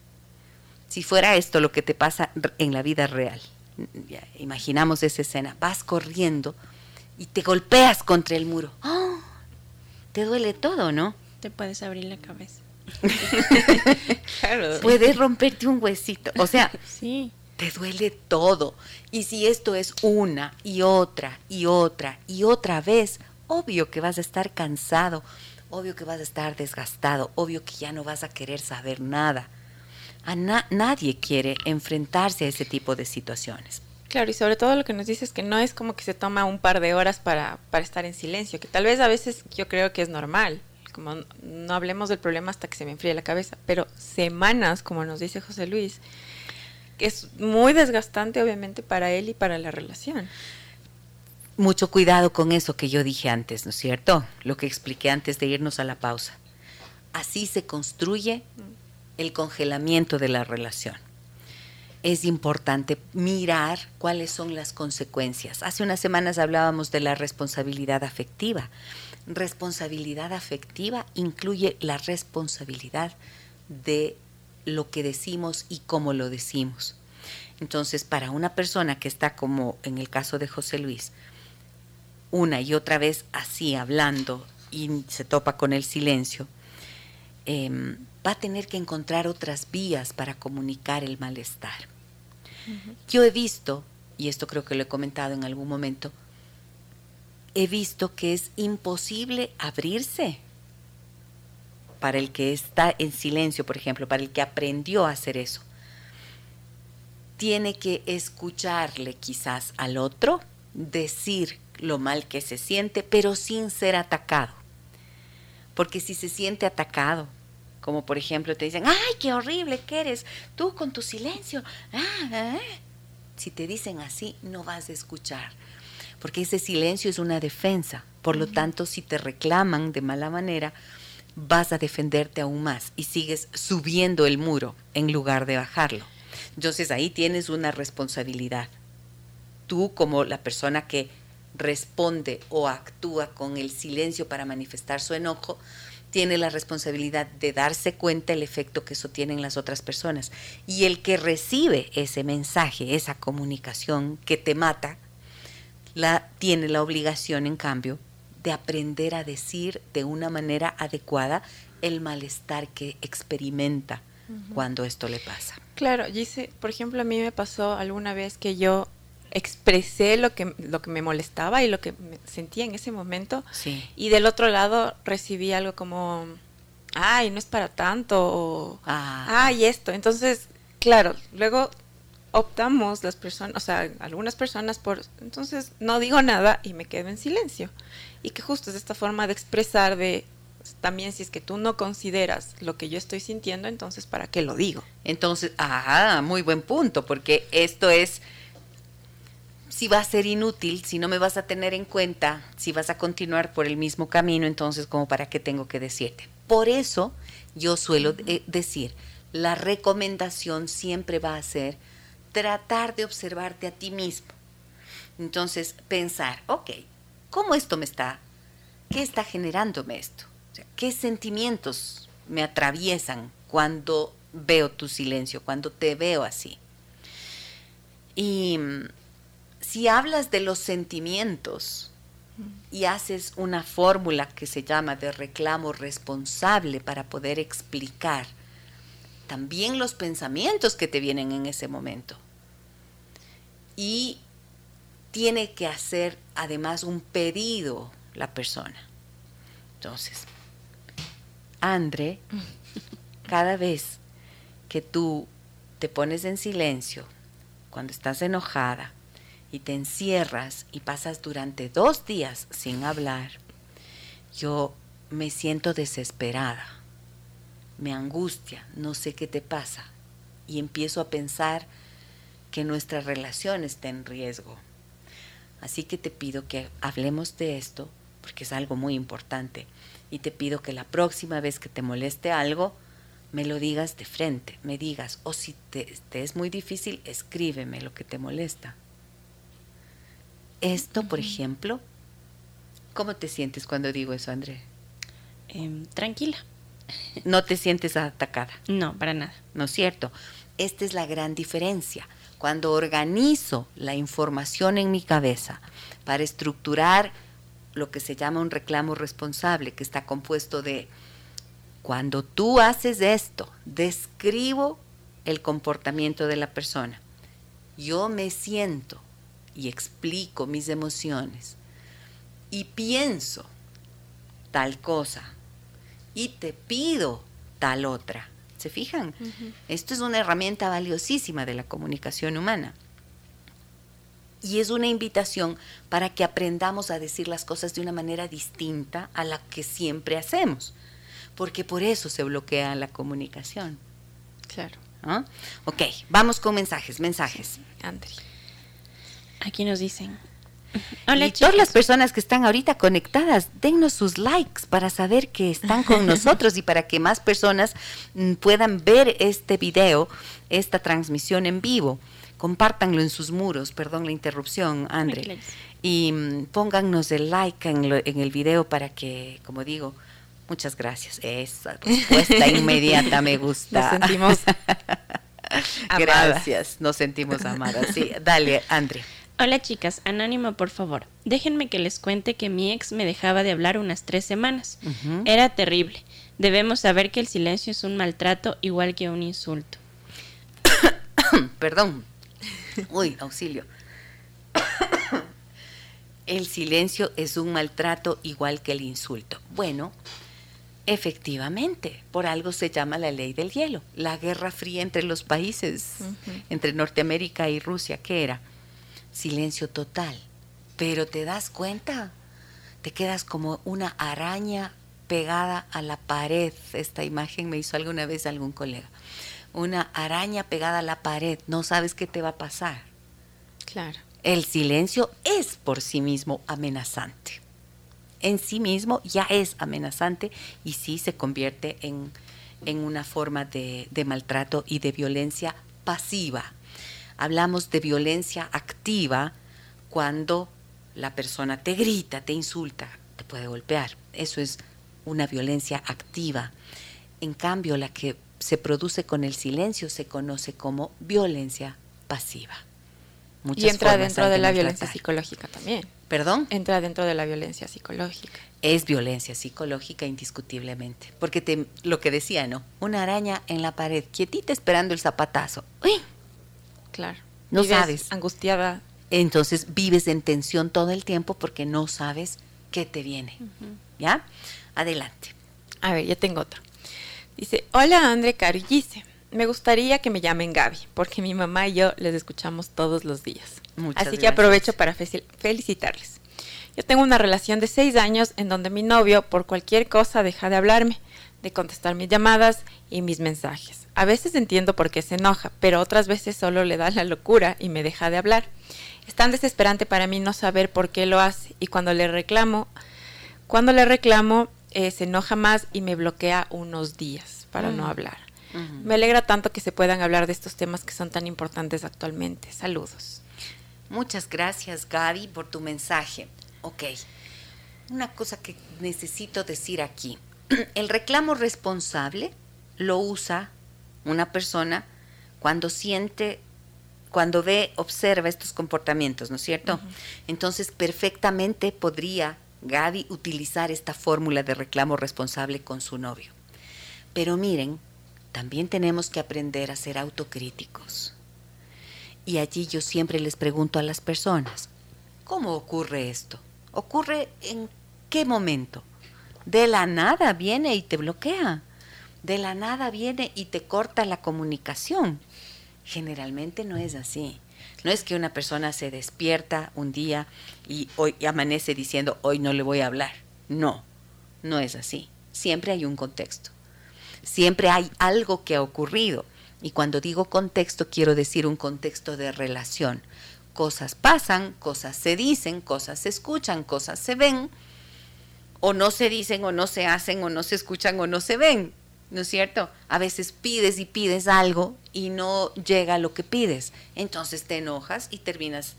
si fuera esto lo que te pasa en la vida real, ya, imaginamos esa escena, vas corriendo y te golpeas contra el muro. ¡Ah! Te duele todo, ¿no?
Te puedes abrir la cabeza.
Claro.
Puedes romperte un huesito. O sea,
Sí.
te duele todo. Y si esto es una y otra y otra y otra vez, obvio que vas a estar cansado, obvio que vas a estar desgastado, obvio que ya no vas a querer saber nada. A na- nadie quiere enfrentarse a ese tipo de situaciones.
Claro, y sobre todo lo que nos dices es que no es como que se toma un par de horas para, para estar en silencio, que tal vez a veces yo creo que es normal, como no hablemos del problema hasta que se me enfríe la cabeza, pero semanas, como nos dice José Luis, que es muy desgastante obviamente para él y para la relación.
Mucho cuidado con eso que yo dije antes, ¿no es cierto? Lo que expliqué antes de irnos a la pausa. Así se construye el congelamiento de la relación. es importante mirar cuáles son las consecuencias. Hace unas semanas hablábamos de la responsabilidad afectiva. Responsabilidad afectiva incluye la responsabilidad de lo que decimos y cómo lo decimos. Entonces, para una persona que está como en el caso de José Luis, una y otra vez así hablando y se topa con el silencio, em, va a tener que encontrar otras vías para comunicar el malestar. Yo he visto, y esto creo que lo he comentado en algún momento, he visto que es imposible abrirse para el que está en silencio, por ejemplo, para el que aprendió a hacer eso. Tiene que escucharle quizás al otro, decir lo mal que se siente, pero sin ser atacado. Porque si se siente atacado, como por ejemplo te dicen, ay, qué horrible que eres, tú con tu silencio. Ah, ah". Si te dicen así, no vas a escuchar, porque ese silencio es una defensa. Por lo tanto, si te reclaman de mala manera, vas a defenderte aún más y sigues subiendo el muro en lugar de bajarlo. Entonces ahí tienes una responsabilidad. Tú como la persona que responde o actúa con el silencio para manifestar su enojo, tiene la responsabilidad de darse cuenta el efecto que eso tiene en las otras personas. Y el que recibe ese mensaje, esa comunicación que te mata, la, tiene la obligación, en cambio, de aprender a decir de una manera adecuada el malestar que experimenta cuando esto le pasa.
Claro, dice, por ejemplo, a mí me pasó alguna vez que yo expresé lo que, lo que me molestaba y lo que me sentía en ese momento. Y del otro lado recibí algo como, ay, no es para tanto, o, ah. ay, esto. Entonces, claro, luego optamos las personas, o sea, algunas personas por, entonces no digo nada y me quedo en silencio. Y que justo es esta forma de expresar de, también si es que tú no consideras lo que yo estoy sintiendo, entonces ¿para qué lo digo?
Entonces, ah, muy buen punto, porque esto es si va a ser inútil, si no me vas a tener en cuenta, si vas a continuar por el mismo camino, entonces como para qué tengo que decirte. Por eso yo suelo decir, la recomendación siempre va a ser tratar de observarte a ti mismo. Entonces pensar, ok, ¿cómo esto me está? ¿Qué está generándome esto? ¿Qué sentimientos me atraviesan cuando veo tu silencio, cuando te veo así? Y si hablas de los sentimientos y haces una fórmula que se llama de reclamo responsable para poder explicar también los pensamientos que te vienen en ese momento. Y tiene que hacer además un pedido la persona. Entonces, Andre, cada vez que tú te pones en silencio, cuando estás enojada, y te encierras y pasas durante dos días sin hablar, yo me siento desesperada, me angustia, no sé qué te pasa y empiezo a pensar que nuestra relación está en riesgo. Así que te pido que hablemos de esto porque es algo muy importante y te pido que la próxima vez que te moleste algo, me lo digas de frente, me digas, o si te, te es muy difícil, escríbeme lo que te molesta. Esto, por ejemplo, ¿cómo te sientes cuando digo eso, André?
Em, tranquila.
¿No te sientes atacada?
No, para nada.
¿No es cierto? Esta es la gran diferencia. Cuando organizo la información en mi cabeza para estructurar lo que se llama un reclamo responsable, que está compuesto de, cuando tú haces esto, describo el comportamiento de la persona. Yo me siento y explico mis emociones y pienso tal cosa y te pido tal otra. ¿Se fijan? Esto es una herramienta valiosísima de la comunicación humana. Y es una invitación para que aprendamos a decir las cosas de una manera distinta a la que siempre hacemos, porque por eso se bloquea la comunicación.
Claro.
¿Ah? Ok, vamos con mensajes, mensajes.
Andri.
Aquí nos dicen,
Hola, y todas las personas que están ahorita conectadas, dennos sus likes para saber que están con nosotros y para que más personas mm, puedan ver este video, esta transmisión en vivo. Compártanlo en sus muros, perdón la interrupción, André. Y mm, pónganos el like en, en el video para que, como digo, Muchas gracias. Esa respuesta inmediata me gusta.
Nos sentimos
Gracias, nos sentimos amadas. Sí, dale, Andre.
Hola chicas, anónimo por favor. Déjenme que les cuente que mi ex me dejaba de hablar unas tres semanas. Era terrible. Debemos saber que el silencio es un maltrato igual que un insulto.
Perdón. Uy, auxilio. el silencio es un maltrato igual que el insulto. Bueno, Efectivamente, por algo se llama la ley del hielo, la guerra fría entre los países, entre Norteamérica y Rusia, ¿qué era? Silencio total. Pero te das cuenta, te quedas como una araña pegada a la pared. Esta imagen me hizo alguna vez algún colega. Una araña pegada a la pared, no sabes qué te va a pasar.
Claro.
El silencio es por sí mismo amenazante en sí mismo ya es amenazante y sí se convierte en, una forma de, de maltrato y de violencia pasiva. Hablamos de violencia activa cuando la persona te grita, te insulta, te puede golpear. Eso es una violencia activa. En cambio, la que se produce con el silencio se conoce como violencia pasiva.
y entra dentro de, la violencia psicológica también.
¿Perdón?
Entra dentro de la violencia psicológica.
Es violencia psicológica indiscutiblemente. Porque te, lo que decía, ¿no? Una araña en la pared, quietita esperando el zapatazo. ¡Uy!
Claro.
No sabes.
Angustiada.
Entonces vives en tensión todo el tiempo porque no sabes qué te viene. ¿Ya? Adelante.
A ver, ya tengo otro. Dice, hola André Carillise. Me gustaría que me llamen Gaby, porque mi mamá y yo les escuchamos todos los días. Así que aprovecho para felicitarles. Yo tengo una relación de seis años en donde mi novio por cualquier cosa deja de hablarme, de contestar mis llamadas y mis mensajes. A veces entiendo por qué se enoja, pero otras veces solo le da la locura y me deja de hablar. Es tan desesperante para mí no saber por qué lo hace y cuando le reclamo, cuando le reclamo eh, se enoja más y me bloquea unos días para no mm. hablar. Me alegra tanto que se puedan hablar de estos temas que son tan importantes actualmente. Saludos.
Muchas gracias, Gaby, por tu mensaje. Ok, una cosa que necesito decir aquí. El reclamo responsable lo usa una persona cuando siente, cuando ve, observa estos comportamientos, ¿no es cierto? Entonces, perfectamente podría Gaby utilizar esta fórmula de reclamo responsable con su novio. Pero miren, también tenemos que aprender a ser autocríticos. Y allí yo siempre les pregunto a las personas, ¿cómo ocurre esto? ¿Ocurre en qué momento? De la nada viene y te bloquea. De la nada viene y te corta la comunicación. Generalmente no es así. No es que una persona se despierta un día y hoy amanece diciendo hoy no le voy a hablar. No, no es así. Siempre hay un contexto. Siempre hay algo que ha ocurrido. Y cuando digo contexto, quiero decir un contexto de relación. Cosas pasan, cosas se dicen, cosas se escuchan, cosas se ven, o no se dicen, o no se hacen, o no se escuchan, o no se ven. ¿No es cierto? A veces pides y pides algo y no llega lo que pides. Entonces te enojas y terminas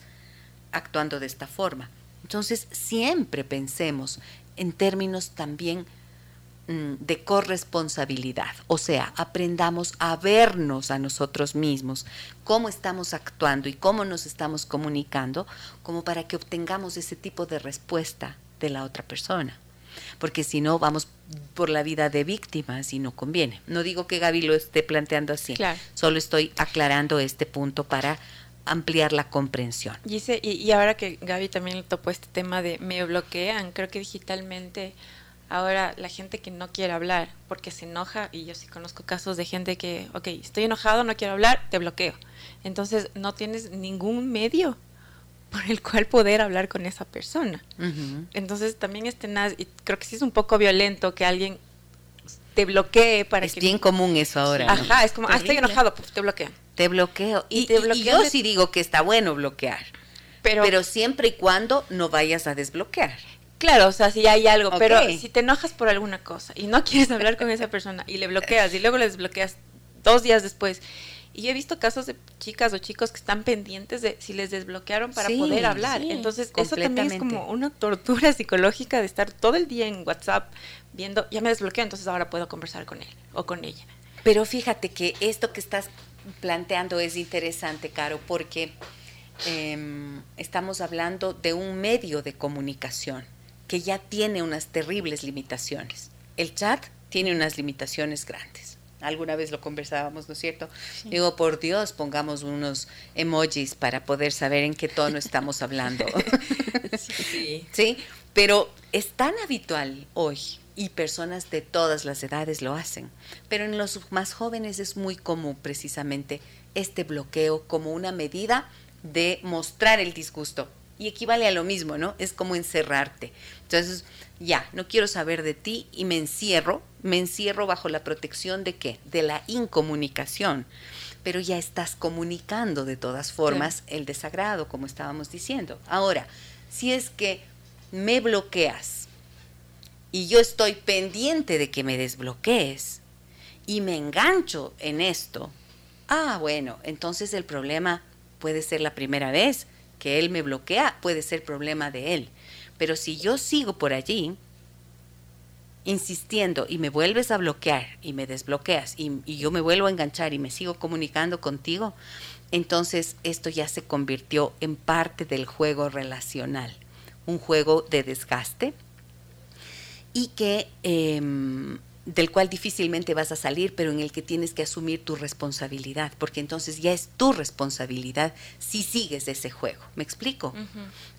actuando de esta forma. Entonces siempre pensemos en términos también Mm, de corresponsabilidad, o sea, aprendamos a vernos a nosotros mismos, cómo estamos actuando y cómo nos estamos comunicando, como para que obtengamos ese tipo de respuesta de la otra persona. Porque si no, vamos por la vida de víctimas y no conviene. No digo que Gaby lo esté planteando así, solo estoy aclarando este punto para ampliar la comprensión.
Y, y ahora que Gaby también le topó este tema de me bloquean, creo que digitalmente Ahora, la gente que no quiere hablar porque se enoja, y yo sí conozco casos de gente que, ok, estoy enojado, no quiero hablar, te bloqueo. Entonces, no tienes ningún medio por el cual poder hablar con esa persona. Entonces, también es tenaz, y creo que sí es un poco violento que alguien te bloquee para
es
que...
Es bien común eso ahora.
Ajá, es como, ah, estoy enojado, pues te bloqueo.
Te bloqueo. Y, y yo sí digo que está bueno bloquear Pero, pero siempre y cuando no vayas a desbloquear.
Claro, o sea, si hay algo, pero si te enojas por alguna cosa y no quieres hablar con esa persona y le bloqueas y luego le desbloqueas dos días después. Y he visto casos de chicas o chicos que están pendientes de si les desbloquearon para poder hablar. Entonces, eso también es como una tortura psicológica de estar todo el día en WhatsApp viendo, ya me desbloqueó, entonces ahora puedo conversar con él o con ella.
Pero fíjate que esto que estás planteando es interesante, Caro, porque em, estamos hablando de un medio de comunicación que ya tiene unas terribles limitaciones. El chat tiene unas limitaciones grandes. Alguna vez lo conversábamos, ¿no es cierto? Digo, por Dios, pongamos unos emojis para poder saber en qué tono estamos hablando. sí. sí, pero es tan habitual hoy y personas de todas las edades lo hacen, pero en los más jóvenes es muy común precisamente este bloqueo como una medida de mostrar el disgusto y equivale a lo mismo, ¿no? Es como encerrarte. Entonces, ya, no quiero saber de ti y me encierro, me encierro bajo la protección de qué? De la incomunicación. Pero ya estás comunicando de todas formas el desagrado, como estábamos diciendo. Ahora, si es que me bloqueas y yo estoy pendiente de que me desbloquees y me engancho en esto, ah, bueno, entonces el problema puede ser la primera vez, que él me bloquea puede ser problema de él. Pero si yo sigo por allí, insistiendo y me vuelves a bloquear y me desbloqueas y, yo me vuelvo a enganchar y me sigo comunicando contigo, entonces esto ya se convirtió en parte del juego relacional, un juego de desgaste y que em, del cual difícilmente vas a salir, pero en el que tienes que asumir tu responsabilidad, porque entonces ya es tu responsabilidad si sigues ese juego. ¿Me explico?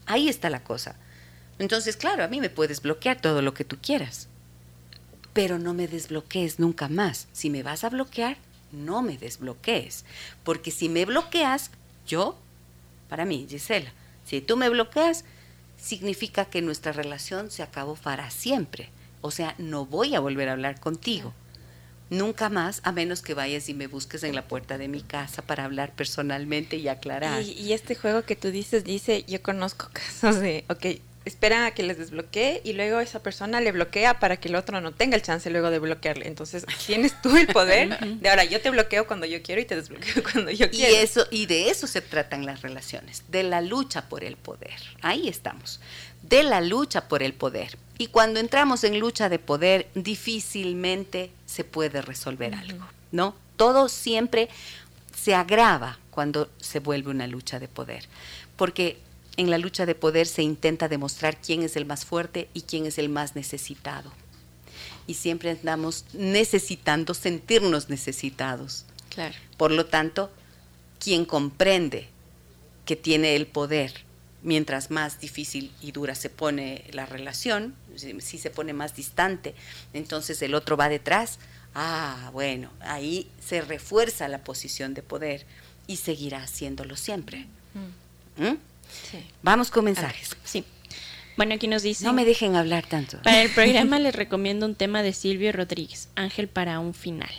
Ahí está la cosa. Entonces, claro, a mí me puedes bloquear todo lo que tú quieras, pero no me desbloquees nunca más. Si me vas a bloquear, no me desbloquees, porque si me bloqueas, yo, para mí, Gisela, si tú me bloqueas, significa que nuestra relación se acabó para siempre o sea, no voy a volver a hablar contigo. Nunca más, a menos que vayas y me busques en la puerta de mi casa para hablar personalmente y aclarar.
Y, este juego que tú dices, dice, yo conozco casos de, ok, esperan a que les desbloquee y luego esa persona le bloquea para que el otro no tenga el chance luego de bloquearle. Entonces tienes tú el poder de ahora yo te bloqueo cuando yo quiero y te desbloqueo cuando yo quiero.
Y eso y de eso se tratan las relaciones, de la lucha por el poder. Ahí estamos, de la lucha por el poder. Y cuando entramos en lucha de poder, difícilmente se puede resolver algo, ¿no? Todo siempre se agrava cuando se vuelve una lucha de poder, porque en la lucha de poder se intenta demostrar quién es el más fuerte y quién es el más necesitado. Y siempre andamos necesitando sentirnos necesitados.
Claro.
Por lo tanto, quien comprende que tiene el poder mientras más difícil y dura se pone la relación, si se pone más distante, entonces el otro va detrás, ah, bueno, ahí se refuerza la posición de poder y seguirá haciéndolo siempre. Mm. ¿Mm? Vamos con mensajes.
sí. Bueno, aquí nos dice...
No me dejen hablar tanto.
Para el programa les recomiendo un tema de Silvio Rodríguez, Ángel para un final.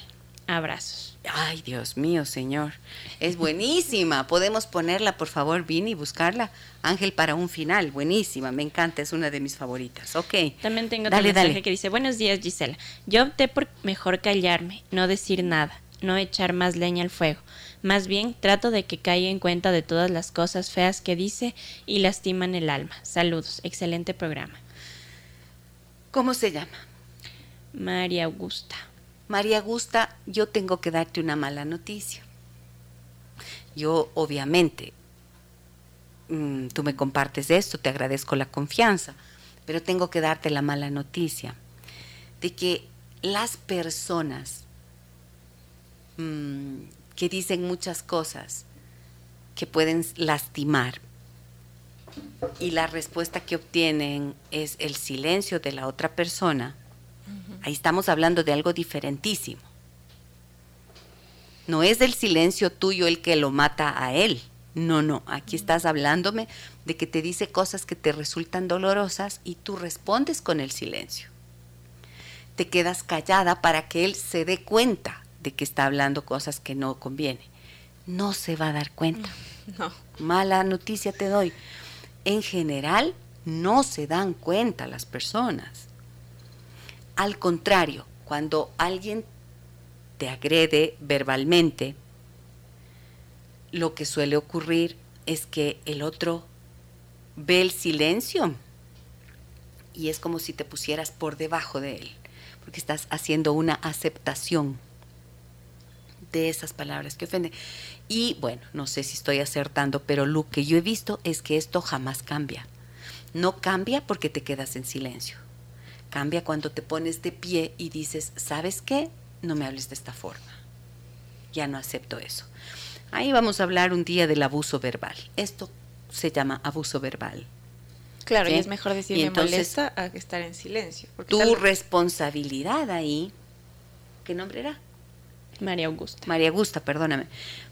Abrazos.
Ay, Dios mío, señor. Es buenísima. Podemos ponerla, por favor, Vini, y buscarla. Ángel para un final. Buenísima. Me encanta. Es una de mis favoritas. Ok.
También tengo otro mensaje que dice, buenos días, Gisela. Yo opté por mejor callarme, no decir nada, no echar más leña al fuego. Más bien, trato de que caiga en cuenta de todas las cosas feas que dice y lastiman el alma. Saludos. Excelente programa.
¿Cómo se llama?
María Augusta.
María Augusta, yo tengo que darte una mala noticia. Yo, obviamente, mm, tú me compartes esto, te agradezco la confianza, pero tengo que darte la mala noticia de que las personas mm, que dicen muchas cosas que pueden lastimar y la respuesta que obtienen es el silencio de la otra persona, Ahí estamos hablando de algo diferentísimo. No es el silencio tuyo el que lo mata a él. No, no, aquí estás hablándome de que te dice cosas que te resultan dolorosas y tú respondes con el silencio. Te quedas callada para que él se dé cuenta de que está hablando cosas que no conviene. No se va a dar cuenta.
No.
Mala noticia te doy. En general, no se dan cuenta las personas. Al contrario, cuando alguien te agrede verbalmente, lo que suele ocurrir es que el otro ve el silencio y es como si te pusieras por debajo de él, porque estás haciendo una aceptación de esas palabras que ofenden. Y bueno, no sé si estoy acertando, pero lo que yo he visto es que esto jamás cambia. No cambia porque te quedas en silencio. Cambia cuando te pones de pie y dices, ¿sabes qué? No me hables de esta forma. Ya no acepto eso. Ahí vamos a hablar un día del abuso verbal. Esto se llama abuso verbal.
Claro,
¿sí?
y es mejor decir
Y
me
entonces,
molesta a que estar en silencio.
Tu
tal-
responsabilidad ahí, ¿qué nombre era?
María Augusta.
María Augusta, perdóname.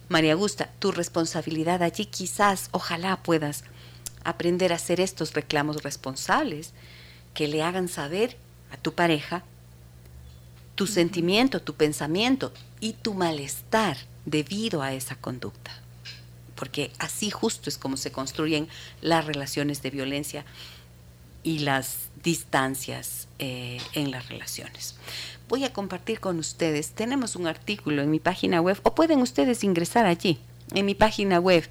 María Augusta, tu responsabilidad allí quizás, ojalá puedas aprender a hacer estos reclamos responsables que le hagan saber a tu pareja tu sentimiento, tu pensamiento y tu malestar debido a esa conducta. Porque así justo es como se construyen las relaciones de violencia y las distancias eh, en las relaciones. Voy a compartir con ustedes, tenemos un artículo en mi página web, o pueden ustedes ingresar allí, en mi página web,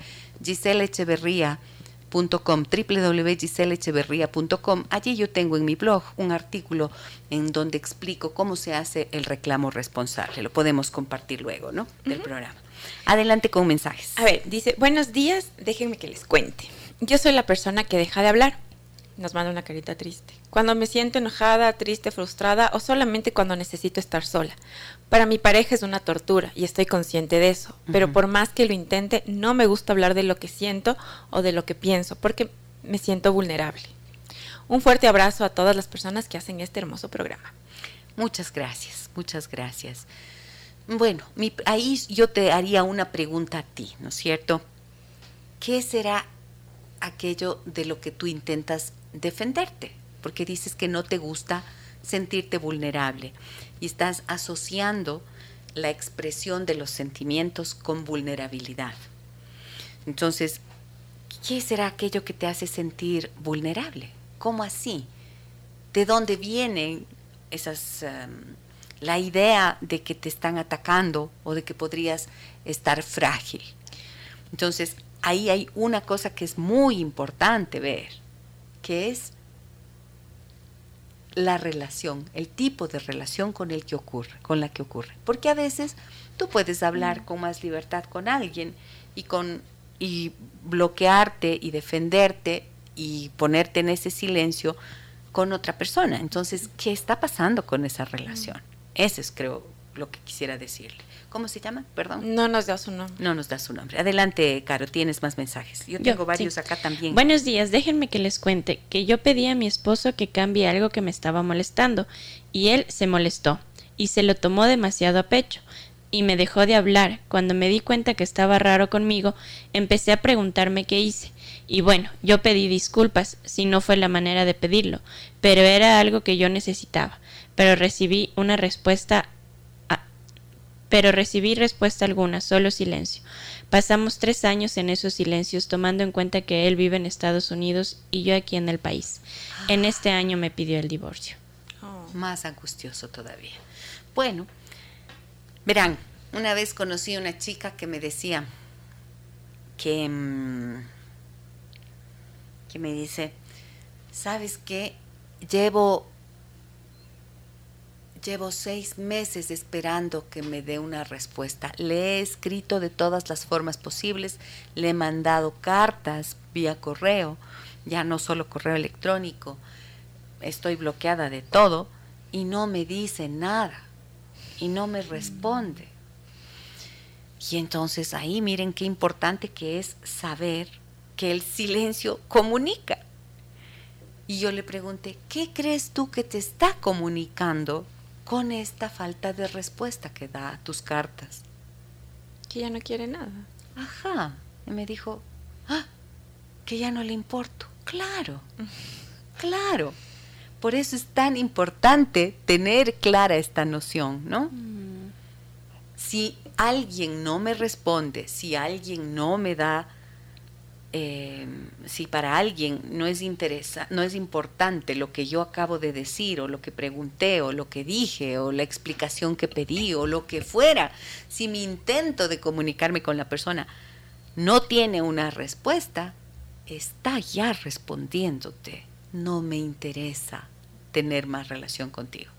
www.giselecheverría.com. Allí yo tengo en mi blog un artículo en donde explico cómo se hace el reclamo responsable. Lo podemos compartir luego, ¿no? Del programa. Adelante con mensajes.
A ver, dice, buenos días, déjenme que les cuente. Yo soy la persona que deja de hablar. Nos manda una carita triste. Cuando me siento enojada, triste, frustrada o solamente cuando necesito estar sola. Para mi pareja es una tortura y estoy consciente de eso. Pero por más que lo intente, no me gusta hablar de lo que siento o de lo que pienso porque me siento vulnerable. Un fuerte abrazo a todas las personas que hacen este hermoso programa.
Muchas gracias, muchas gracias. Bueno, mi- ahí yo te haría una pregunta a ti, ¿no es cierto? ¿Qué será aquello de lo que tú intentas defenderte? Porque dices que no te gusta sentirte vulnerable y estás asociando la expresión de los sentimientos con vulnerabilidad. Entonces, ¿qué será aquello que te hace sentir vulnerable? ¿Cómo así? ¿De dónde vienen esas em, la idea de que te están atacando o de que podrías estar frágil? Entonces, ahí hay una cosa que es muy importante ver, que es la relación, el tipo de relación con el que ocurre, con la que ocurre. Porque a veces tú puedes hablar con más libertad con alguien y con y bloquearte y defenderte y ponerte en ese silencio con otra persona. Entonces, ¿qué está pasando con esa relación? Eso es creo lo que quisiera decirle. ¿Cómo se llama? Perdón.
No nos da su nombre.
No nos da su nombre. Adelante, Caro, tienes más mensajes. Yo
Yo,
tengo varios
sí.
acá también.
Buenos días, déjenme que les cuente que yo pedí a mi esposo que cambie algo que me estaba molestando y él se molestó y se lo tomó demasiado a pecho y me dejó de hablar. Cuando me di cuenta que estaba raro conmigo, empecé a preguntarme qué hice. Y bueno, yo pedí disculpas, si no fue la manera de pedirlo, pero era algo que yo necesitaba. Pero recibí una respuesta pero recibí respuesta alguna, solo silencio. Pasamos tres años en esos silencios, tomando en cuenta que él vive en Estados Unidos y yo aquí en el país. En este año me pidió el divorcio.
Oh.
Más angustioso todavía. Bueno, verán, una vez conocí a una chica que me decía que, mm, que me dice, ¿sabes qué? Llevo, llevo seis meses esperando que me dé una respuesta. Le he escrito de todas las formas posibles, le he mandado cartas vía correo, ya no solo correo electrónico, estoy bloqueada de todo y no me dice nada y no me responde. Y entonces ahí miren qué importante que es saber que el silencio comunica. Y yo le pregunté, ¿qué crees tú que te está comunicando con esta falta de respuesta que da a tus cartas?
Que ya no quiere nada.
Ajá. Y me dijo, ah, que ya no le importo. Claro, claro. Por eso es tan importante tener clara esta noción, ¿no? Si alguien no me responde, si alguien no me da eh, si para alguien no es, interesa, no es importante lo que yo acabo de decir o lo que pregunté o lo que dije o la explicación que pedí o lo que fuera, si mi intento de comunicarme con la persona no tiene una respuesta, está ya respondiéndote. No me interesa tener más relación contigo.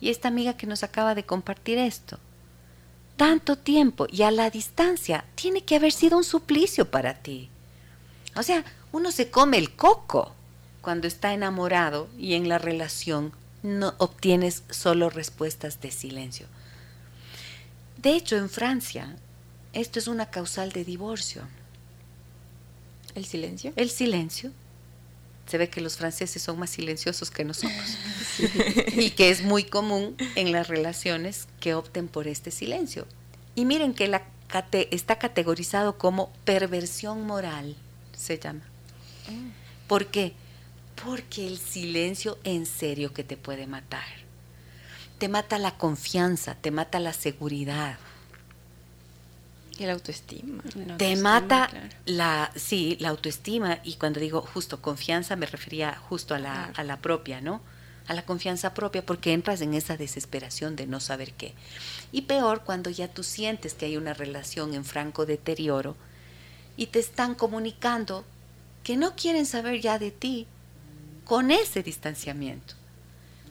Y esta amiga que nos acaba de compartir esto, tanto tiempo y a la distancia, tiene que haber sido un suplicio para ti o sea, uno se come el coco cuando está enamorado y en la relación no obtienes solo respuestas de silencio. De hecho, en Francia, esto es una causal de divorcio.
¿El silencio?
El silencio. Se ve que los franceses son más silenciosos que nosotros. Y que es muy común en las relaciones que opten por este silencio. Y miren que la está categorizado como perversión moral se llama. ¿Por qué? Porque el silencio en serio que te puede matar. Te mata la confianza, te mata la seguridad.
Y la autoestima.
te mata la, sí, la autoestima. Y cuando digo justo confianza, me refería justo a la, a la propia, ¿no? A la confianza propia, porque entras en esa desesperación de no saber qué. Y peor cuando ya tú sientes que hay una relación en franco deterioro y te están comunicando que no quieren saber ya de ti con ese distanciamiento.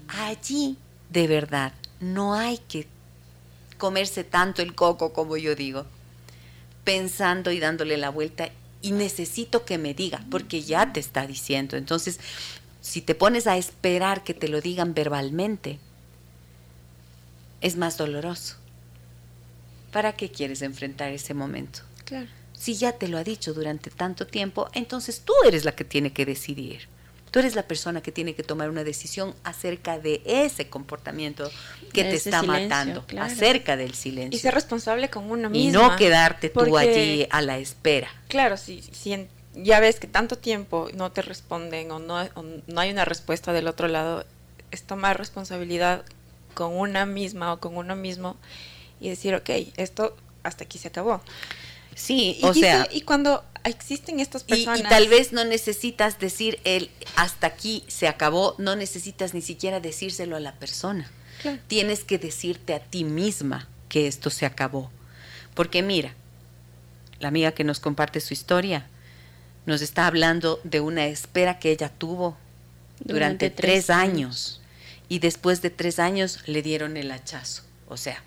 Allí, de verdad, no hay que comerse tanto el coco como yo digo, pensando y dándole la vuelta y necesito que me diga, porque ya te está diciendo. Entonces, si te pones a esperar que te lo digan verbalmente, es más doloroso. ¿Para qué quieres enfrentar ese momento?
Claro
si ya te lo ha dicho durante tanto tiempo, entonces tú eres la que tiene que decidir. Tú eres la persona que tiene que tomar una decisión acerca de ese comportamiento que te está matando, acerca del silencio.
Y ser responsable con uno mismo.
Y no quedarte tú allí a la espera.
Claro, si, si ya ves que tanto tiempo no te responden o no, o no hay una respuesta del otro lado, es tomar responsabilidad con una misma o con uno mismo y decir, ok, esto hasta aquí se acabó.
Sí, o sea.
Y cuando existen estas personas.
Y, tal vez no necesitas decir el hasta aquí se acabó, no necesitas ni siquiera decírselo a la persona. Tienes que decirte a ti misma que esto se acabó. Porque mira, la amiga que nos comparte su historia nos está hablando de una espera que ella tuvo durante, tres, años. Y después de tres años le dieron el hachazo. O sea,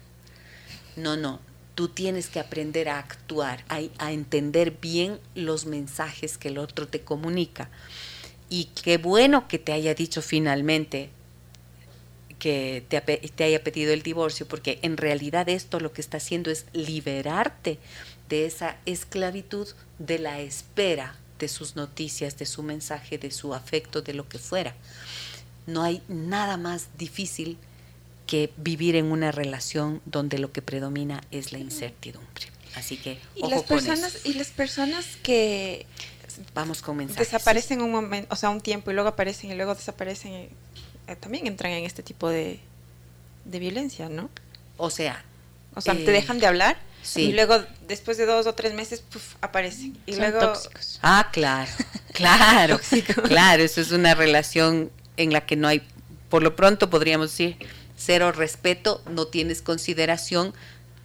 no, no, tú tienes que aprender a actuar, a, entender bien los mensajes que el otro te comunica. Y qué bueno que te haya dicho finalmente que te, te, haya pedido el divorcio, porque en realidad esto lo que está haciendo es liberarte de esa esclavitud de la espera de sus noticias, de su mensaje, de su afecto, de lo que fuera. No hay nada más difícil vivir en una relación donde lo que predomina es la incertidumbre. Así que
y las personas y las personas que
vamos con
Desaparecen un momento, o sea, un tiempo y luego aparecen y luego desaparecen, eh, también entran en este tipo de, de violencia, ¿no?
O sea,
o sea, te eh, dejan de hablar y luego después de dos o tres meses aparecen y luego
tóxicos. Ah, claro, claro, claro. Eso es una relación en la que no hay, por lo pronto podríamos decir cero respeto, no tienes consideración,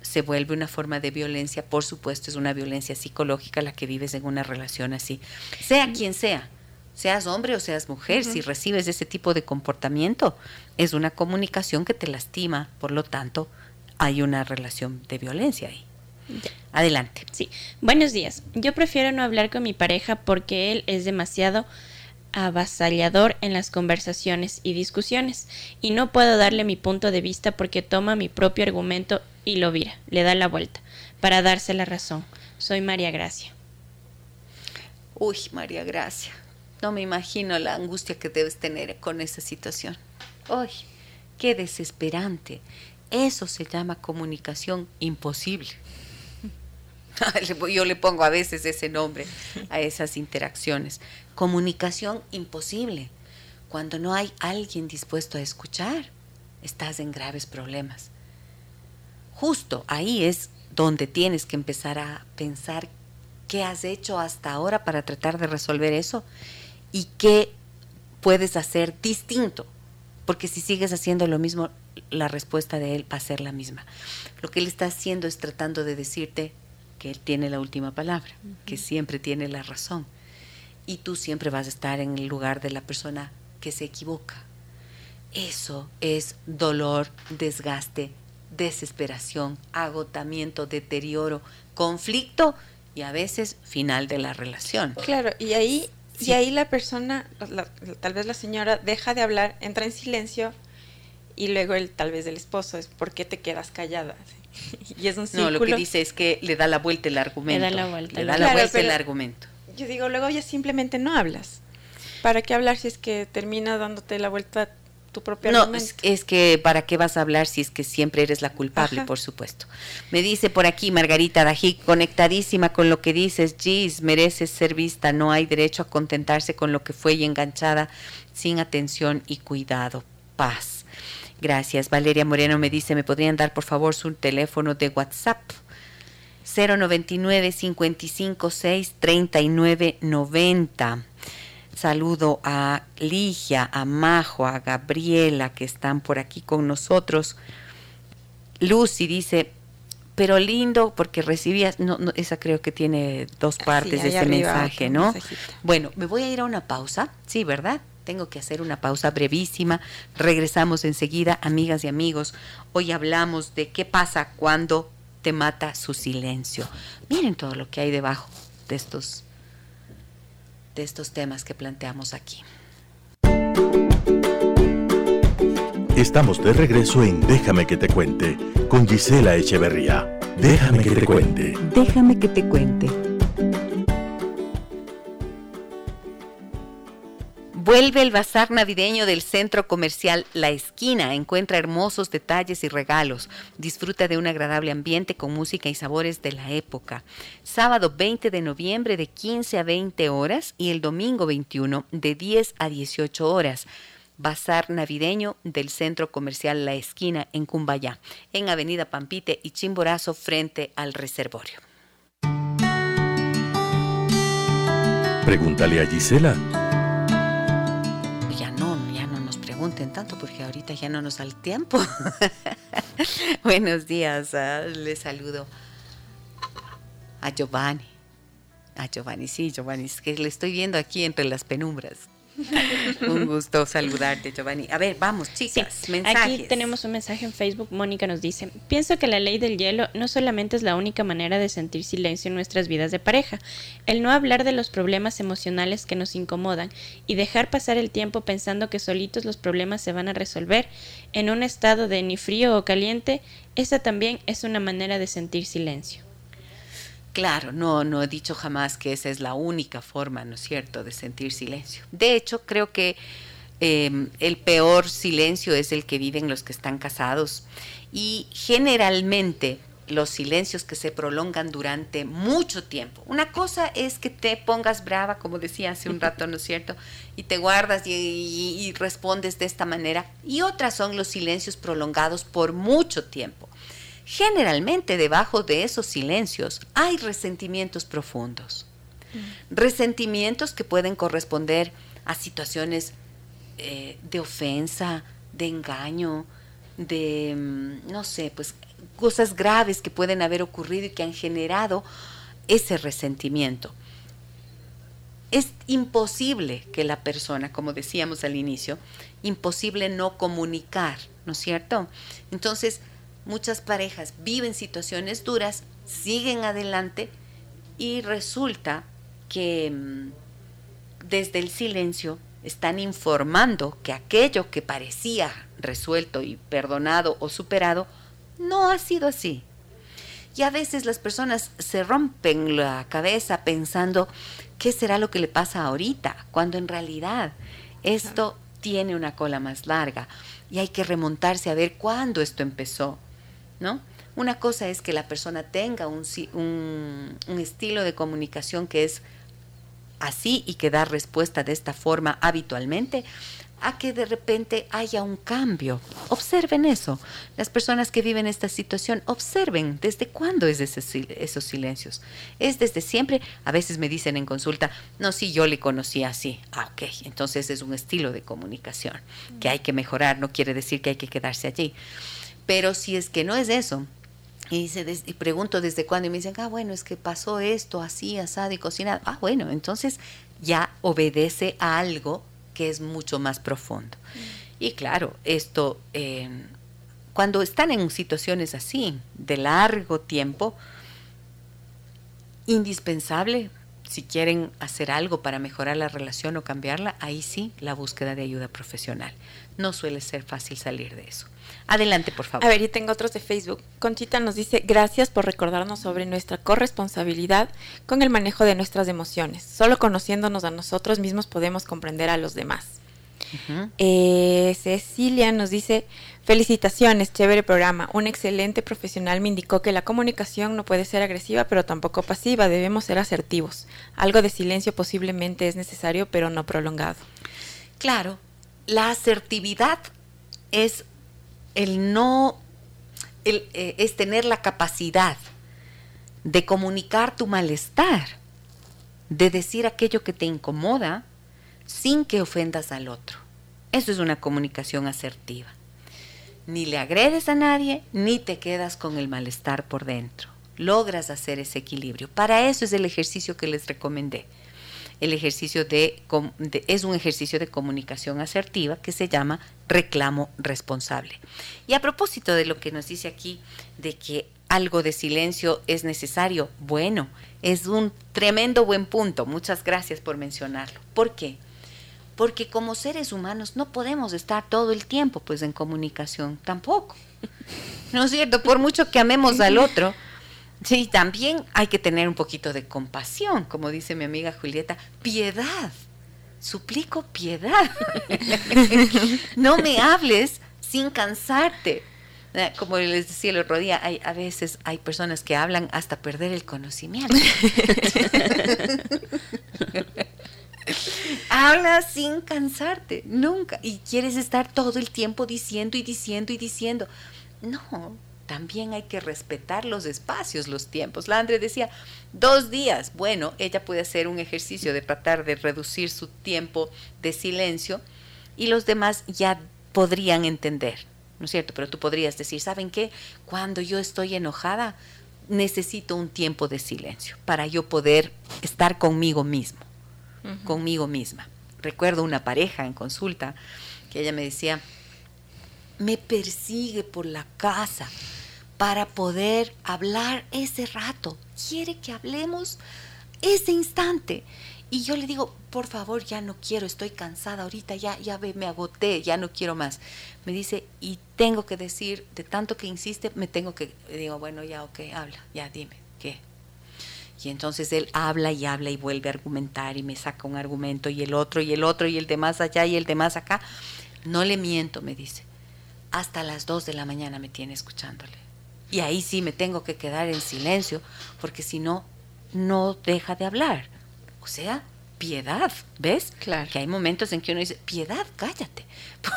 se vuelve una forma de violencia, por supuesto es una violencia psicológica la que vives en una relación así, sea quien sea, seas hombre o seas mujer, si recibes ese tipo de comportamiento, es una comunicación que te lastima, por lo tanto, hay una relación de violencia ahí. Adelante.
Sí. Buenos días. Yo prefiero no hablar con mi pareja porque él es demasiado avasallador en las conversaciones y discusiones, y no puedo darle mi punto de vista porque toma mi propio argumento y lo vira, le da la vuelta, para darse la razón. Soy María Gracia.
Uy, María Gracia, no me imagino la angustia que debes tener con esa situación. Uy, qué desesperante. Eso se llama comunicación imposible. Yo le pongo a veces ese nombre a esas interacciones. Comunicación imposible. Cuando no hay alguien dispuesto a escuchar, estás en graves problemas. Justo ahí es donde tienes que empezar a pensar ¿Qué has hecho hasta ahora para tratar de resolver eso? ¿Y qué puedes hacer distinto? Porque si sigues haciendo lo mismo, la respuesta de él va a ser la misma. Lo que él está haciendo es tratando de decirte que él tiene la última palabra, que siempre tiene la razón. Y tú siempre vas a estar en el lugar de la persona que se equivoca. Eso es dolor, desgaste, desesperación, agotamiento, deterioro, conflicto y a veces final de la relación.
Claro, y ahí, y ahí la persona, tal vez la señora, deja de hablar, entra en silencio y luego el tal vez el esposo es ¿por qué te quedas callada?
y es un círculo. No, lo que dice es que le da la vuelta el argumento. Le da la vuelta, le da la vuelta el argumento.
Yo digo, luego ya simplemente no hablas. ¿Para qué hablar si es que termina dándote la vuelta
no, es, que para qué vas a hablar si es que siempre eres la culpable, por supuesto. Me dice por aquí Margarita Dají, conectadísima con lo que dices, Gis, mereces ser vista, no hay derecho a contentarse con lo que fue y enganchada sin atención y cuidado. Paz. Gracias. Valeria Moreno me dice, ¿me podrían dar por favor su teléfono de WhatsApp? 099 556 3990 Saludo a Ligia, a Majo, a Gabriela que están por aquí con nosotros. Lucy dice, pero lindo porque recibías, no, no esa creo que tiene dos partes de ese mensaje, ¿no? Bueno, me voy a ir a una pausa, sí, ¿verdad? Tengo que hacer una pausa brevísima. Regresamos enseguida, amigas y amigos. Hoy hablamos de qué pasa cuando te mata su silencio. Miren todo lo que hay debajo de estos de estos temas que planteamos aquí.
Estamos de regreso en Déjame que te cuente con Gisela Echeverría. Déjame que te cuente.
Déjame que te cuente. Vuelve el bazar navideño del centro comercial La Esquina. Encuentra hermosos detalles y regalos. Disfruta de un agradable ambiente con música y sabores de la época. Sábado 20 de noviembre de 15 a 20 horas y el domingo 21 de 10 a 18 horas. Bazar navideño del centro comercial La Esquina en Cumbayá, en Avenida Pampite y Chimborazo frente al reservorio.
Pregúntale a Gisela.
Tanto porque ahorita ya no nos da el tiempo. Buenos días, ah, le saludo a Giovanni. A Giovanni, sí, Giovanni, es que le estoy viendo aquí entre las penumbras. un gusto saludarte, Giovanni. A ver, vamos, chicas,
Aquí tenemos un mensaje en Facebook. Mónica nos dice: Pienso que la ley del hielo no solamente es la única manera de sentir silencio en nuestras vidas de pareja. El no hablar de los problemas emocionales que nos incomodan y dejar pasar el tiempo pensando que solitos los problemas se van a resolver en un estado de ni frío o caliente, esa también es una manera de sentir silencio.
Claro, no, no he dicho jamás que esa es la única forma, ¿no es cierto?, de sentir silencio. De hecho, creo que em, el peor silencio es el que viven los que están casados y generalmente los silencios que se prolongan durante mucho tiempo. Una cosa es que te pongas brava, como decía hace un rato, ¿no es cierto? Y te guardas y, y respondes de esta manera. Y otras son los silencios prolongados por mucho tiempo. Generalmente debajo de esos silencios hay resentimientos profundos. Mm. Resentimientos que pueden corresponder a situaciones eh, de ofensa, de engaño, de, mm, no sé, pues cosas graves que pueden haber ocurrido y que han generado ese resentimiento. Es imposible que la persona, como decíamos al inicio, imposible no comunicar, ¿no es cierto? Entonces, muchas parejas viven situaciones duras, siguen adelante y resulta que mm, desde el silencio están informando que aquello que parecía resuelto y perdonado o superado no ha sido así. Y a veces las personas se rompen la cabeza pensando qué será lo que le pasa ahorita, cuando en realidad esto tiene una cola más larga y hay que remontarse a ver cuándo esto empezó. ¿No? Una cosa es que la persona tenga un, un, estilo de comunicación que es así y que da respuesta de esta forma habitualmente. a que de repente haya un cambio. Observen eso. Las personas que viven esta situación, observen desde cuándo es esos silencios. Es desde siempre. A veces me dicen en consulta, no, sí, yo le conocí así. Ah, ok. Entonces es un estilo de comunicación que hay que mejorar. No quiere decir que hay que quedarse allí. Pero si es que no es eso, y, dice, y pregunto desde cuándo, y me dicen, ah, bueno, es que pasó esto, así, asado y cocinado. Ah, bueno, entonces ya obedece a algo que es mucho más profundo. Mm. Y claro, esto, em, cuando están en situaciones así, de largo tiempo, indispensable, si quieren hacer algo para mejorar la relación o cambiarla, ahí sí, la búsqueda de ayuda profesional. No suele ser fácil salir de eso. Adelante, por favor.
A ver, y tengo otros de Facebook. Conchita nos dice, gracias por recordarnos sobre nuestra corresponsabilidad con el manejo de nuestras emociones. Solo conociéndonos a nosotros mismos podemos comprender a los demás. Eh, Cecilia nos dice, felicitaciones, chévere programa. Un excelente profesional me indicó que la comunicación no puede ser agresiva, pero tampoco pasiva. Debemos ser asertivos. Algo de silencio posiblemente es necesario, pero no prolongado.
Claro, la asertividad es el no, eh, es tener la capacidad de comunicar tu malestar, de decir aquello que te incomoda sin que ofendas al otro. Eso es una comunicación asertiva. Ni le agredes a nadie, ni te quedas con el malestar por dentro. Logras hacer ese equilibrio. Para eso es el ejercicio que les recomendé el ejercicio de, es un ejercicio de comunicación asertiva que se llama reclamo responsable. Y a propósito de lo que nos dice aquí de que algo de silencio es necesario, bueno, es un tremendo buen punto. Muchas gracias por mencionarlo. ¿Por qué? Porque como seres humanos no podemos estar todo el tiempo pues en comunicación, tampoco. ¿No es cierto? Por mucho que amemos al otro, Sí, también hay que tener un poquito de compasión, como dice mi amiga Julieta, piedad. Suplico piedad. no me hables sin cansarte. Eh, como les decía el otro día, hay, a veces hay personas que hablan hasta perder el conocimiento. Habla sin cansarte, nunca. Y quieres estar todo el tiempo diciendo y diciendo y diciendo. No, también hay que respetar los espacios, los tiempos. La Andre decía, dos días. Bueno, ella puede hacer un ejercicio de tratar de reducir su tiempo de silencio y los demás ya podrían entender, ¿no es cierto? Pero tú podrías decir, ¿saben qué? Cuando yo estoy enojada, necesito un tiempo de silencio para yo poder estar conmigo mismo, conmigo misma. Recuerdo una pareja en consulta que ella me decía, me persigue por la casa para poder hablar ese rato. Quiere que hablemos ese instante. Y yo le digo, por favor, ya no quiero, estoy cansada ahorita, ya, ya me agoté, ya no quiero más. Me dice, y tengo que decir, de tanto que insiste, me tengo que, digo, bueno, ya, ok, habla, ya dime, ¿qué? Y entonces él habla y habla y vuelve a argumentar y me saca un argumento y el otro y el otro y el de más allá y el de más acá. No le miento, me dice. Hasta las dos de la mañana me tiene escuchándole. Y ahí sí me tengo que quedar en silencio, porque si no, no deja de hablar. O sea, piedad, ¿ves?
Claro.
Que hay momentos en que uno dice, piedad, cállate.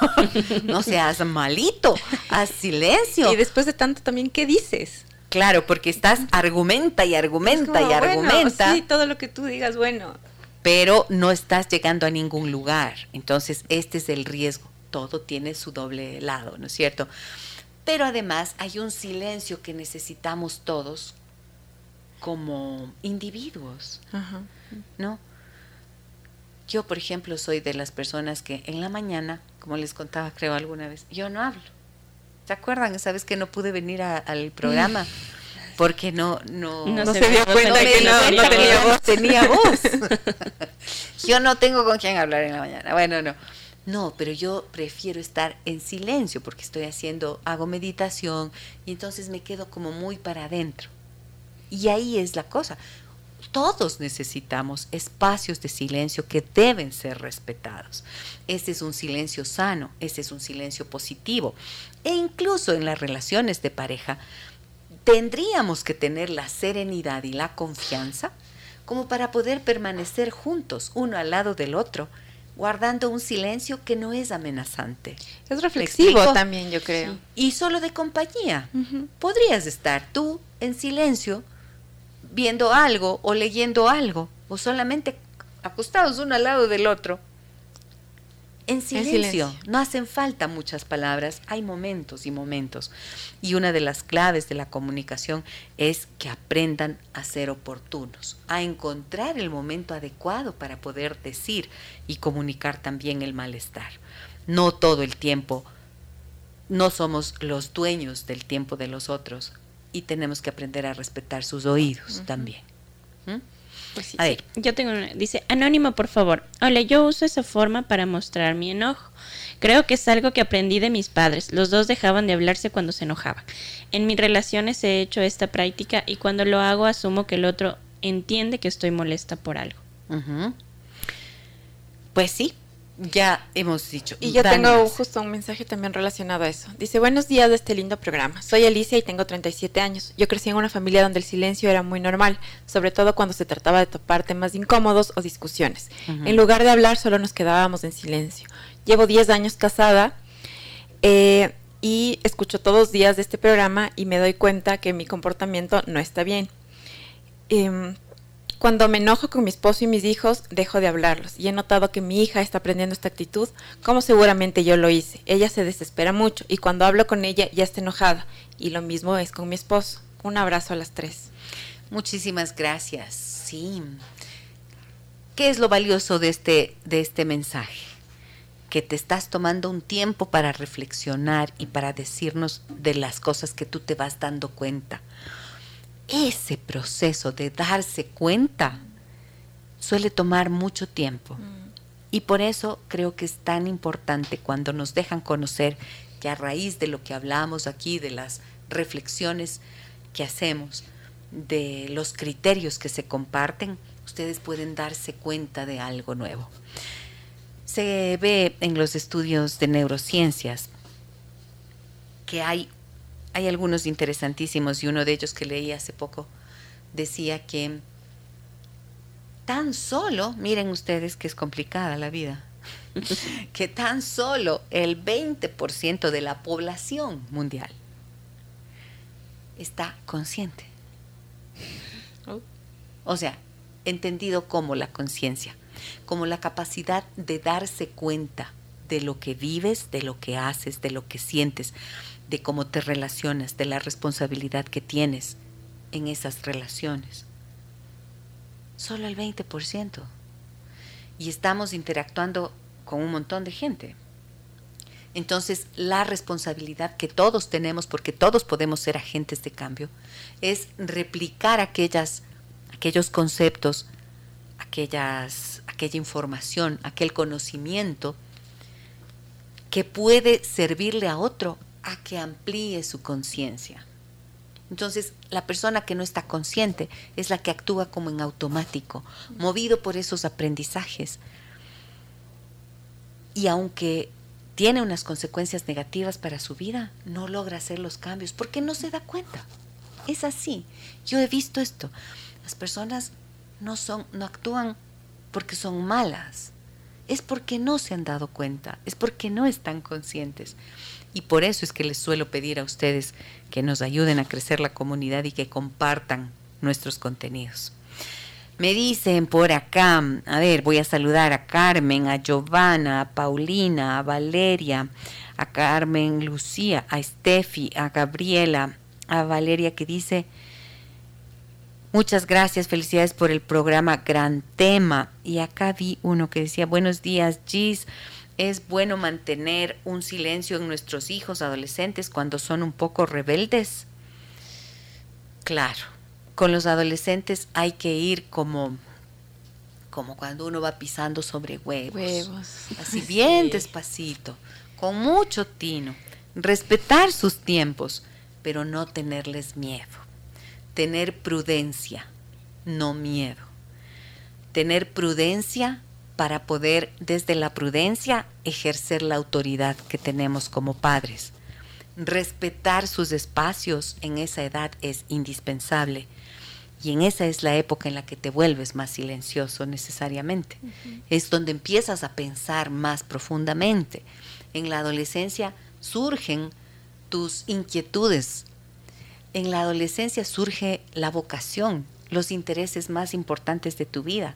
no seas malito, haz silencio.
Y después de tanto también, ¿qué dices?
Claro, porque estás argumenta y argumenta y argumenta.
sí, todo lo que tú digas, bueno.
Pero no estás llegando a ningún lugar. Entonces, este es el riesgo. Todo tiene su doble lado, ¿no es cierto? Pero además hay un silencio que necesitamos todos como individuos, ¿no? Yo, por ejemplo, soy de las personas que en la mañana, como les contaba creo alguna vez, yo no hablo. ¿Se acuerdan? ¿Sabes que no pude venir al programa? Porque no, no,
no, se, dio cuenta que no, tenía voz.
Tenía voz. yo no tengo con quién hablar en la mañana. Bueno, no. No, pero yo prefiero estar en silencio porque estoy haciendo, hago meditación y entonces me quedo como muy para adentro. Y ahí es la cosa. Todos necesitamos espacios de silencio que deben ser respetados. Ese es un silencio sano, ese es un silencio positivo. E incluso en las relaciones de pareja, tendríamos que tener la serenidad y la confianza como para poder permanecer juntos, uno al lado del otro, guardando un silencio que no es amenazante.
Es reflexivo también, yo creo.
Y solo de compañía. Podrías estar tú en silencio viendo algo o leyendo algo o solamente acostados uno al lado del otro. En silencio. No hacen falta muchas palabras, hay momentos y momentos. Y una de las claves de la comunicación es que aprendan a ser oportunos, a encontrar el momento adecuado para poder decir y comunicar también el malestar. No todo el tiempo, no somos los dueños del tiempo de los otros y tenemos que aprender a respetar sus oídos también. ¿Mm?
Pues a ver. Yo tengo una, dice, anónimo, por favor. Hola, yo uso esa forma para mostrar mi enojo. Creo que es algo que aprendí de mis padres. Los dos dejaban de hablarse cuando se enojaban. En mis relaciones he hecho esta práctica y cuando lo hago asumo que el otro entiende que estoy molesta por algo.
Pues sí, ya hemos dicho.
Y yo tengo justo un mensaje también relacionado a eso. Dice, buenos días de este lindo programa. Soy Alicia y tengo 37 años. Yo crecí en una familia donde el silencio era muy normal, sobre todo cuando se trataba de topar temas incómodos o discusiones. En lugar de hablar, solo nos quedábamos en silencio. Llevo 10 años casada eh, y escucho todos los días de este programa y me doy cuenta que mi comportamiento no está bien. Em, cuando me enojo con mi esposo y mis hijos, dejo de hablarlos. Y he notado que mi hija está aprendiendo esta actitud, como seguramente yo lo hice. Ella se desespera mucho y cuando hablo con ella ya está enojada. Y lo mismo es con mi esposo. Un abrazo a las tres.
Muchísimas gracias. Sí. ¿Qué es lo valioso de este, de este mensaje? Que te estás tomando un tiempo para reflexionar y para decirnos de las cosas que tú te vas dando cuenta ese proceso de darse cuenta suele tomar mucho tiempo. Mm. Y por eso creo que es tan importante cuando nos dejan conocer que a raíz de lo que hablamos aquí, de las reflexiones que hacemos, de los criterios que se comparten, ustedes pueden darse cuenta de algo nuevo. Se ve en los estudios de neurociencias que hay hay algunos interesantísimos y uno de ellos que leí hace poco decía que tan solo, miren ustedes que es complicada la vida, que tan solo el 20% de la población mundial está consciente. O sea, entendido como la conciencia, como la capacidad de darse cuenta de lo que vives, de lo que haces, de lo que sientes de cómo te relacionas, de la responsabilidad que tienes en esas relaciones. Solo el 20%. Y estamos interactuando con un montón de gente. Entonces, la responsabilidad que todos tenemos, porque todos podemos ser agentes de cambio, es replicar aquellas, aquellos conceptos, aquellas, aquella información, aquel conocimiento que puede servirle a otro a que amplíe su conciencia. Entonces, la persona que no está consciente es la que actúa como en automático, movido por esos aprendizajes. Y aunque tiene unas consecuencias negativas para su vida, no logra hacer los cambios porque no se da cuenta. Es así. Yo he visto esto. Las personas no son no actúan porque son malas. Es porque no se han dado cuenta, es porque no están conscientes. Y por eso es que les suelo pedir a ustedes que nos ayuden a crecer la comunidad y que compartan nuestros contenidos. Me dicen por acá, a ver, voy a saludar a Carmen, a Giovanna, a Paulina, a Valeria, a Carmen Lucía, a Steffi, a Gabriela, a Valeria que dice, muchas gracias, felicidades por el programa, gran tema. Y acá vi uno que decía, buenos días, Gis es bueno mantener un silencio en nuestros hijos adolescentes cuando son un poco rebeldes? Claro, con los adolescentes hay que ir como como cuando uno va pisando sobre huevos, así bien despacito, con mucho tino, respetar sus tiempos, pero no tenerles miedo, tener prudencia, no miedo, tener prudencia para poder desde la prudencia ejercer la autoridad que tenemos como padres. Respetar sus espacios en esa edad es indispensable. Y en esa es la época en la que te vuelves más silencioso necesariamente. Es donde empiezas a pensar más profundamente. En la adolescencia surgen tus inquietudes. En la adolescencia surge la vocación, los intereses más importantes de tu vida.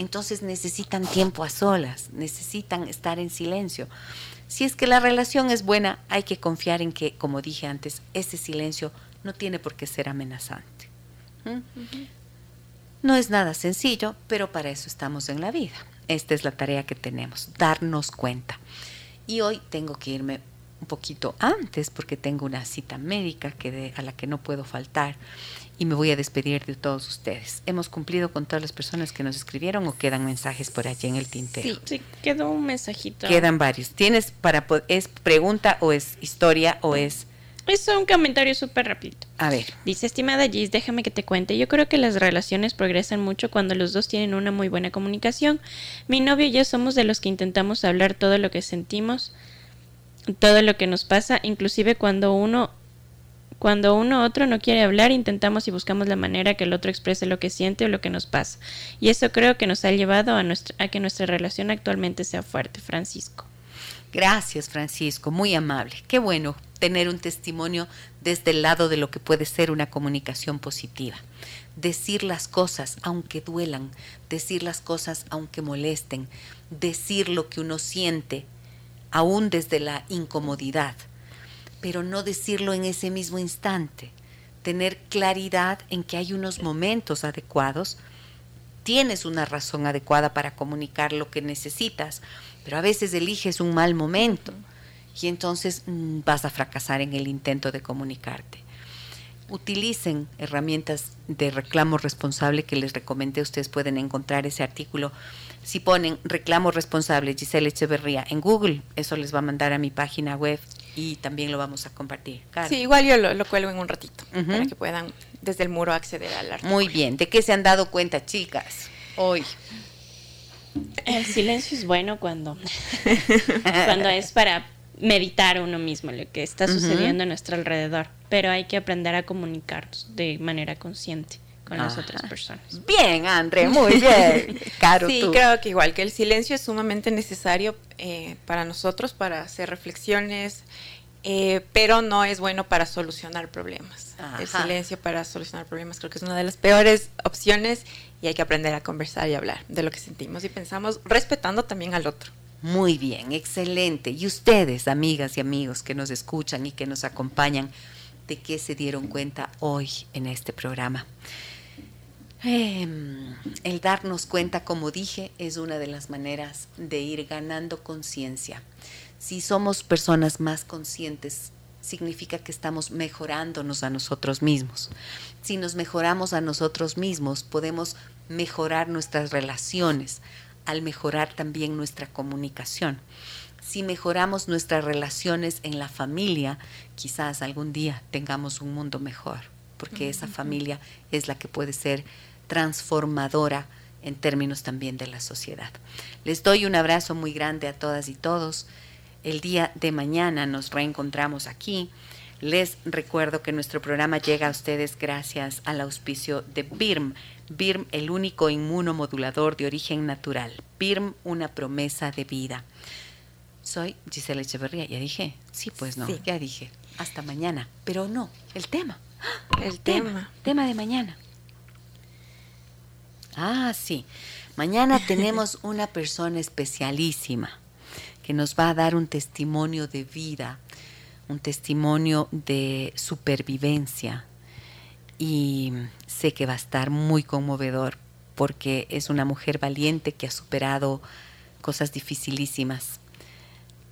Entonces necesitan tiempo a solas, necesitan estar en silencio. Si es que la relación es buena, hay que confiar en que, como dije antes, ese silencio no tiene por qué ser amenazante. ¿Mm? No es nada sencillo, pero para eso estamos en la vida. Esta es la tarea que tenemos, darnos cuenta. Y hoy tengo que irme un poquito antes porque tengo una cita médica que a la que no puedo faltar y me voy a despedir de todos ustedes. ¿Hemos cumplido con todas las personas que nos escribieron o quedan mensajes por allí en el tintero?
Sí, sí quedó un mensajito.
Quedan varios. ¿Tienes para es pregunta o es historia o es
es un comentario súper rápido.
A ver.
Dice, estimada Gis, déjame que te cuente. Yo creo que las relaciones progresan mucho cuando los dos tienen una muy buena comunicación. Mi novio y yo somos de los que intentamos hablar todo lo que sentimos, todo lo que nos pasa, inclusive cuando uno cuando uno otro no quiere hablar, intentamos y buscamos la manera que el otro exprese lo que siente o lo que nos pasa. Y eso creo que nos ha llevado a, nuestra, a que nuestra relación actualmente sea fuerte, Francisco.
Gracias, Francisco, muy amable. Qué bueno tener un testimonio desde el lado de lo que puede ser una comunicación positiva. Decir las cosas aunque duelan, decir las cosas aunque molesten, decir lo que uno siente aún desde la incomodidad pero no decirlo en ese mismo instante. Tener claridad en que hay unos momentos adecuados. Tienes una razón adecuada para comunicar lo que necesitas, pero a veces eliges un mal momento y entonces mm, vas a fracasar en el intento de comunicarte. Utilicen herramientas de reclamo responsable que les recomendé. Ustedes pueden encontrar ese artículo. Si ponen reclamo responsable Giselle Echeverría en Google, eso les va a mandar a mi página web y también lo vamos a compartir.
Sí, igual yo lo, cuelgo en un ratito para que puedan desde el muro acceder al artículo.
Muy bien, ¿de qué se han dado cuenta, chicas? Hoy.
El silencio es bueno cuando, cuando es para meditar uno mismo lo que está sucediendo a nuestro alrededor, pero hay que aprender a comunicarnos de manera consciente con las otras personas.
Bien, André, muy bien.
Caro, sí, creo que igual que el silencio es sumamente necesario eh, para nosotros, para hacer reflexiones, eh, pero no es bueno para solucionar problemas. El silencio para solucionar problemas creo que es una de las peores opciones y hay que aprender a conversar y hablar de lo que sentimos y pensamos, respetando también al otro.
Muy bien, excelente. Y ustedes, amigas y amigos que nos escuchan y que nos acompañan, ¿de qué se dieron cuenta hoy en este programa? Em, el darnos cuenta, como dije, es una de las maneras de ir ganando conciencia. Si somos personas más conscientes, significa que estamos mejorándonos a nosotros mismos. Si nos mejoramos a nosotros mismos, podemos mejorar nuestras relaciones, al mejorar también nuestra comunicación. Si mejoramos nuestras relaciones en la familia, quizás algún día tengamos un mundo mejor, porque esa familia es la que puede ser transformadora en términos también de la sociedad. Les doy un abrazo muy grande a todas y todos. El día de mañana nos reencontramos aquí. Les recuerdo que nuestro programa llega a ustedes gracias al auspicio de BIRM. BIRM, el único inmunomodulador de origen natural. BIRM, una promesa de vida. Soy Gisela Echeverría, ya dije. Sí, pues no, ya dije. Hasta mañana. Pero no, el tema.
El tema.
Tema de mañana. Ah, sí. Mañana tenemos una persona especialísima que nos va a dar un testimonio de vida, un testimonio de supervivencia. Y sé que va a estar muy conmovedor porque es una mujer valiente que ha superado cosas dificilísimas.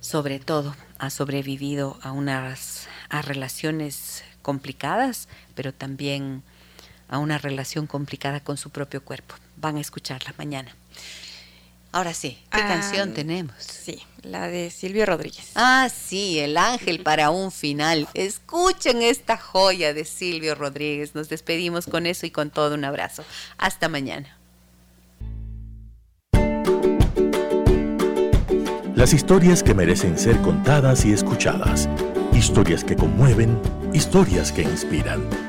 Sobre todo, ha sobrevivido a unas a relaciones complicadas, pero también a una relación complicada con su propio cuerpo. Van a escucharla mañana. Ahora sí, ¿qué ah, canción tenemos?
Sí, la de Silvio Rodríguez.
Ah, sí, El Ángel para un final. Escuchen esta joya de Silvio Rodríguez. Nos despedimos con eso y con todo un abrazo. Hasta mañana.
Las historias que merecen ser contadas y escuchadas. Historias que conmueven, historias que inspiran.